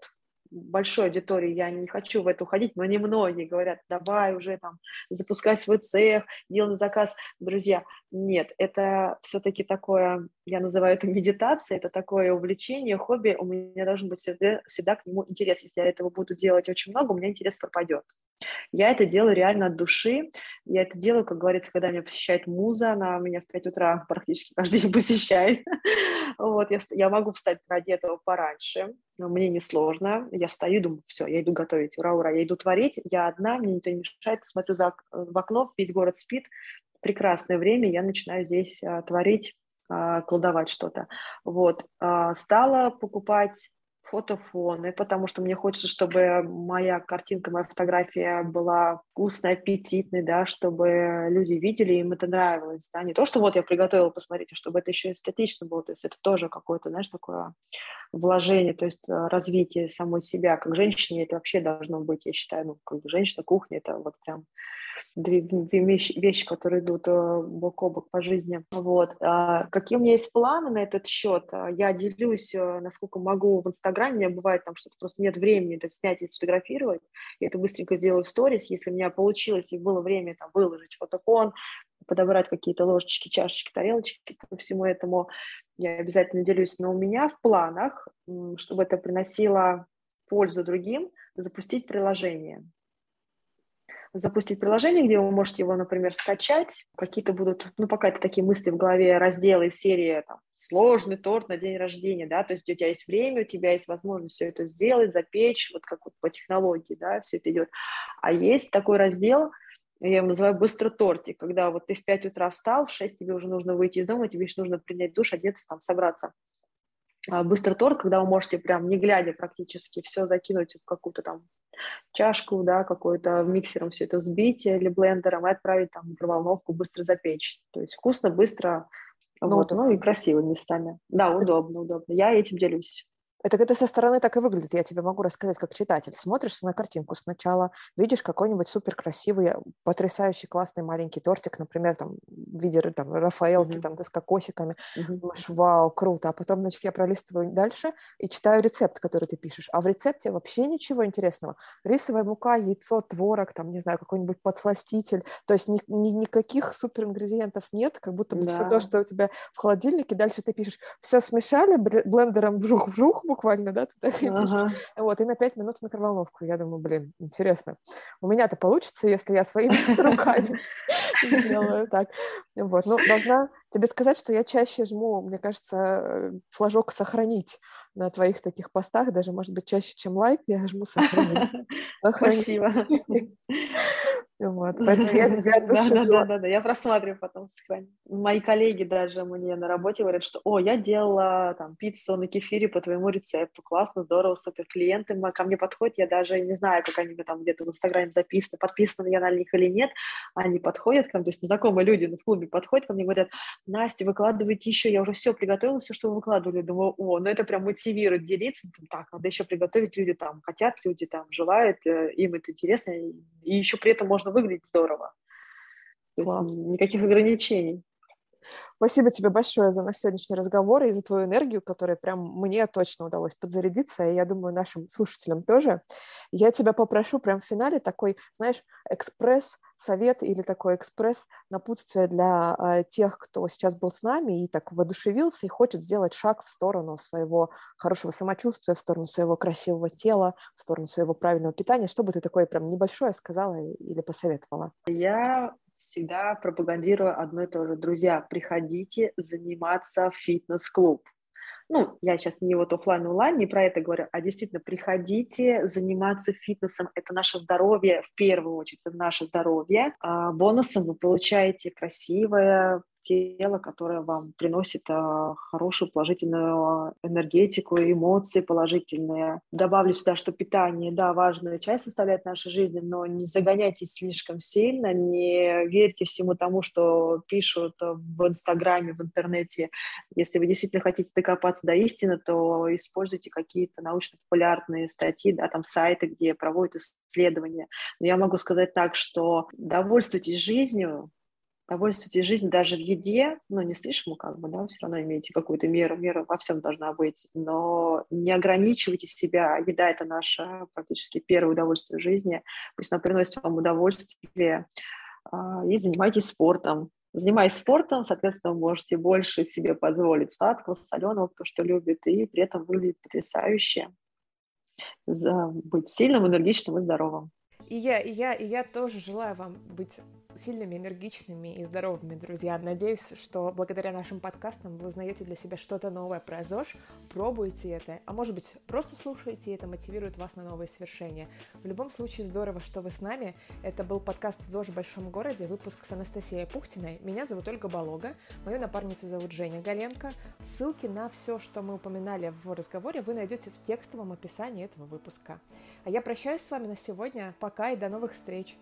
большой аудитории, я не хочу в это уходить, но немногие говорят, давай уже там запускай свой цех, делай заказ. Друзья, нет, это все-таки такое, я называю это медитация, это такое увлечение, хобби, у меня должен быть всегда, всегда к нему интерес. Если я этого буду делать очень много, у меня интерес пропадет. Я это делаю реально от души. Я это делаю, как говорится, когда меня посещает муза, она меня в 5 утра практически каждый *laughs* день посещает. Вот, я, я могу встать ради этого пораньше, но мне не сложно. Я встаю, думаю, все, я иду готовить, ура, ура, я иду творить. Я одна, мне никто не мешает, смотрю за, в окно, весь город спит. Прекрасное время, я начинаю здесь а, творить, а, колдовать что-то. Вот, а, стала покупать фотофоны, потому что мне хочется, чтобы моя картинка, моя фотография была вкусной, аппетитной, да, чтобы люди видели, им это нравилось, да, не то, что вот я приготовила, посмотрите, чтобы это еще эстетично было, то есть это тоже какое-то, знаешь, такое вложение, то есть э, развитие самой себя, как женщине это вообще должно быть, я считаю, ну, как бы женщина, кухня, это вот прям две, две вещи, вещи, которые идут э, бок о бок по жизни. Вот. А какие у меня есть планы на этот счет? Я делюсь, э, насколько могу в Инстаграме. У меня бывает там что-то просто нет времени это снять и сфотографировать. Я это быстренько сделаю в сторис. Если у меня получилось и было время там выложить фотофон, подобрать какие-то ложечки, чашечки, тарелочки ко всему этому, я обязательно делюсь. Но у меня в планах, чтобы это приносило пользу другим, запустить приложение запустить приложение, где вы можете его, например, скачать. Какие-то будут, ну, пока это такие мысли в голове, разделы серии, там, сложный торт на день рождения, да, то есть у тебя есть время, у тебя есть возможность все это сделать, запечь, вот как вот по технологии, да, все это идет. А есть такой раздел, я его называю быстро тортик, когда вот ты в 5 утра встал, в 6 тебе уже нужно выйти из дома, тебе еще нужно принять душ, одеться, там, собраться. А, быстрый торт, когда вы можете прям не глядя практически все закинуть в какую-то там чашку, да, какой-то миксером все это взбить или блендером и отправить там в микроволновку, быстро запечь. То есть вкусно, быстро, ну, вот, ну и красиво местами. Да, удобно, удобно. Я этим делюсь. Это когда со стороны так и выглядит. Я тебе могу рассказать как читатель. Смотришь на картинку сначала, видишь какой-нибудь супер красивый, потрясающий, классный маленький тортик, например, там, в виде там, Рафаэлки, mm-hmm. там, да, с кокосиками. Mm-hmm. Думаешь, вау, круто. А потом, значит, я пролистываю дальше и читаю рецепт, который ты пишешь. А в рецепте вообще ничего интересного. Рисовая мука, яйцо, творог, там, не знаю, какой-нибудь подсластитель. То есть ни, ни, никаких супер ингредиентов нет, как будто бы да. все то, что у тебя в холодильнике. Дальше ты пишешь, все смешали, блендером вжух-вжух, буквально, да, ты так и ага. Вот, и на пять минут в микроволновку. Я думаю, блин, интересно. У меня-то получится, если я своими *laughs* руками сделаю так. Вот, ну, должна тебе сказать, что я чаще жму, мне кажется, флажок «сохранить» на твоих таких постах, даже, может быть, чаще, чем лайк, я жму «сохранить». *laughs* Спасибо. *laughs* Вот, *laughs* поэтому я тебя Да, да, да, да, я просматриваю потом сохраню. Мои коллеги даже мне на работе говорят, что, о, я делала там пиццу на кефире по твоему рецепту, классно, здорово, супер. Клиенты ко мне подходят, я даже не знаю, как они там где-то в Инстаграме записаны, подписаны я на них или нет, они подходят ко мне, то есть незнакомые люди в клубе подходят ко мне и говорят, Настя, выкладывайте еще, я уже все приготовила, все, что вы выкладывали. Думаю, о, ну это прям мотивирует делиться, так, надо еще приготовить, люди там хотят, люди там желают, э, им это интересно, и еще при этом можно можно выглядеть здорово. То есть никаких ограничений. Спасибо тебе большое за наш сегодняшний разговор и за твою энергию, которая прям мне точно удалось подзарядиться, и я думаю, нашим слушателям тоже. Я тебя попрошу прям в финале такой, знаешь, экспресс-совет или такой экспресс-напутствие для э, тех, кто сейчас был с нами и так воодушевился и хочет сделать шаг в сторону своего хорошего самочувствия, в сторону своего красивого тела, в сторону своего правильного питания. Что бы ты такое прям небольшое сказала или посоветовала? Я всегда пропагандирую одно и то же. Друзья, приходите заниматься в фитнес-клуб. Ну, я сейчас не вот офлайн онлайн не про это говорю, а действительно приходите заниматься фитнесом. Это наше здоровье, в первую очередь, это наше здоровье. А бонусом вы получаете красивое, тело, которое вам приносит а, хорошую положительную энергетику, эмоции положительные. Добавлю сюда, что питание, да, важная часть составляет нашей жизни, но не загоняйтесь слишком сильно, не верьте всему тому, что пишут в Инстаграме, в интернете. Если вы действительно хотите докопаться до истины, то используйте какие-то научно-популярные статьи, да, там сайты, где проводят исследования. Но я могу сказать так, что довольствуйтесь жизнью, довольствуйтесь жизнь даже в еде, ну, не слишком, как бы, да, все равно имеете какую-то меру, мера во всем должна быть, но не ограничивайте себя, еда – это наше практически первое удовольствие жизни, пусть она приносит вам удовольствие, а, и занимайтесь спортом. Занимаясь спортом, соответственно, вы можете больше себе позволить сладкого, соленого, кто что любит, и при этом выглядит потрясающе, быть сильным, энергичным и здоровым. И я, и я, и я тоже желаю вам быть сильными, энергичными и здоровыми, друзья. Надеюсь, что благодаря нашим подкастам вы узнаете для себя что-то новое про ЗОЖ, пробуете это, а может быть, просто слушаете, и это мотивирует вас на новые свершения. В любом случае, здорово, что вы с нами. Это был подкаст «ЗОЖ в большом городе», выпуск с Анастасией Пухтиной. Меня зовут Ольга Балога, мою напарницу зовут Женя Галенко. Ссылки на все, что мы упоминали в разговоре, вы найдете в текстовом описании этого выпуска. А я прощаюсь с вами на сегодня. Пока и до новых встреч!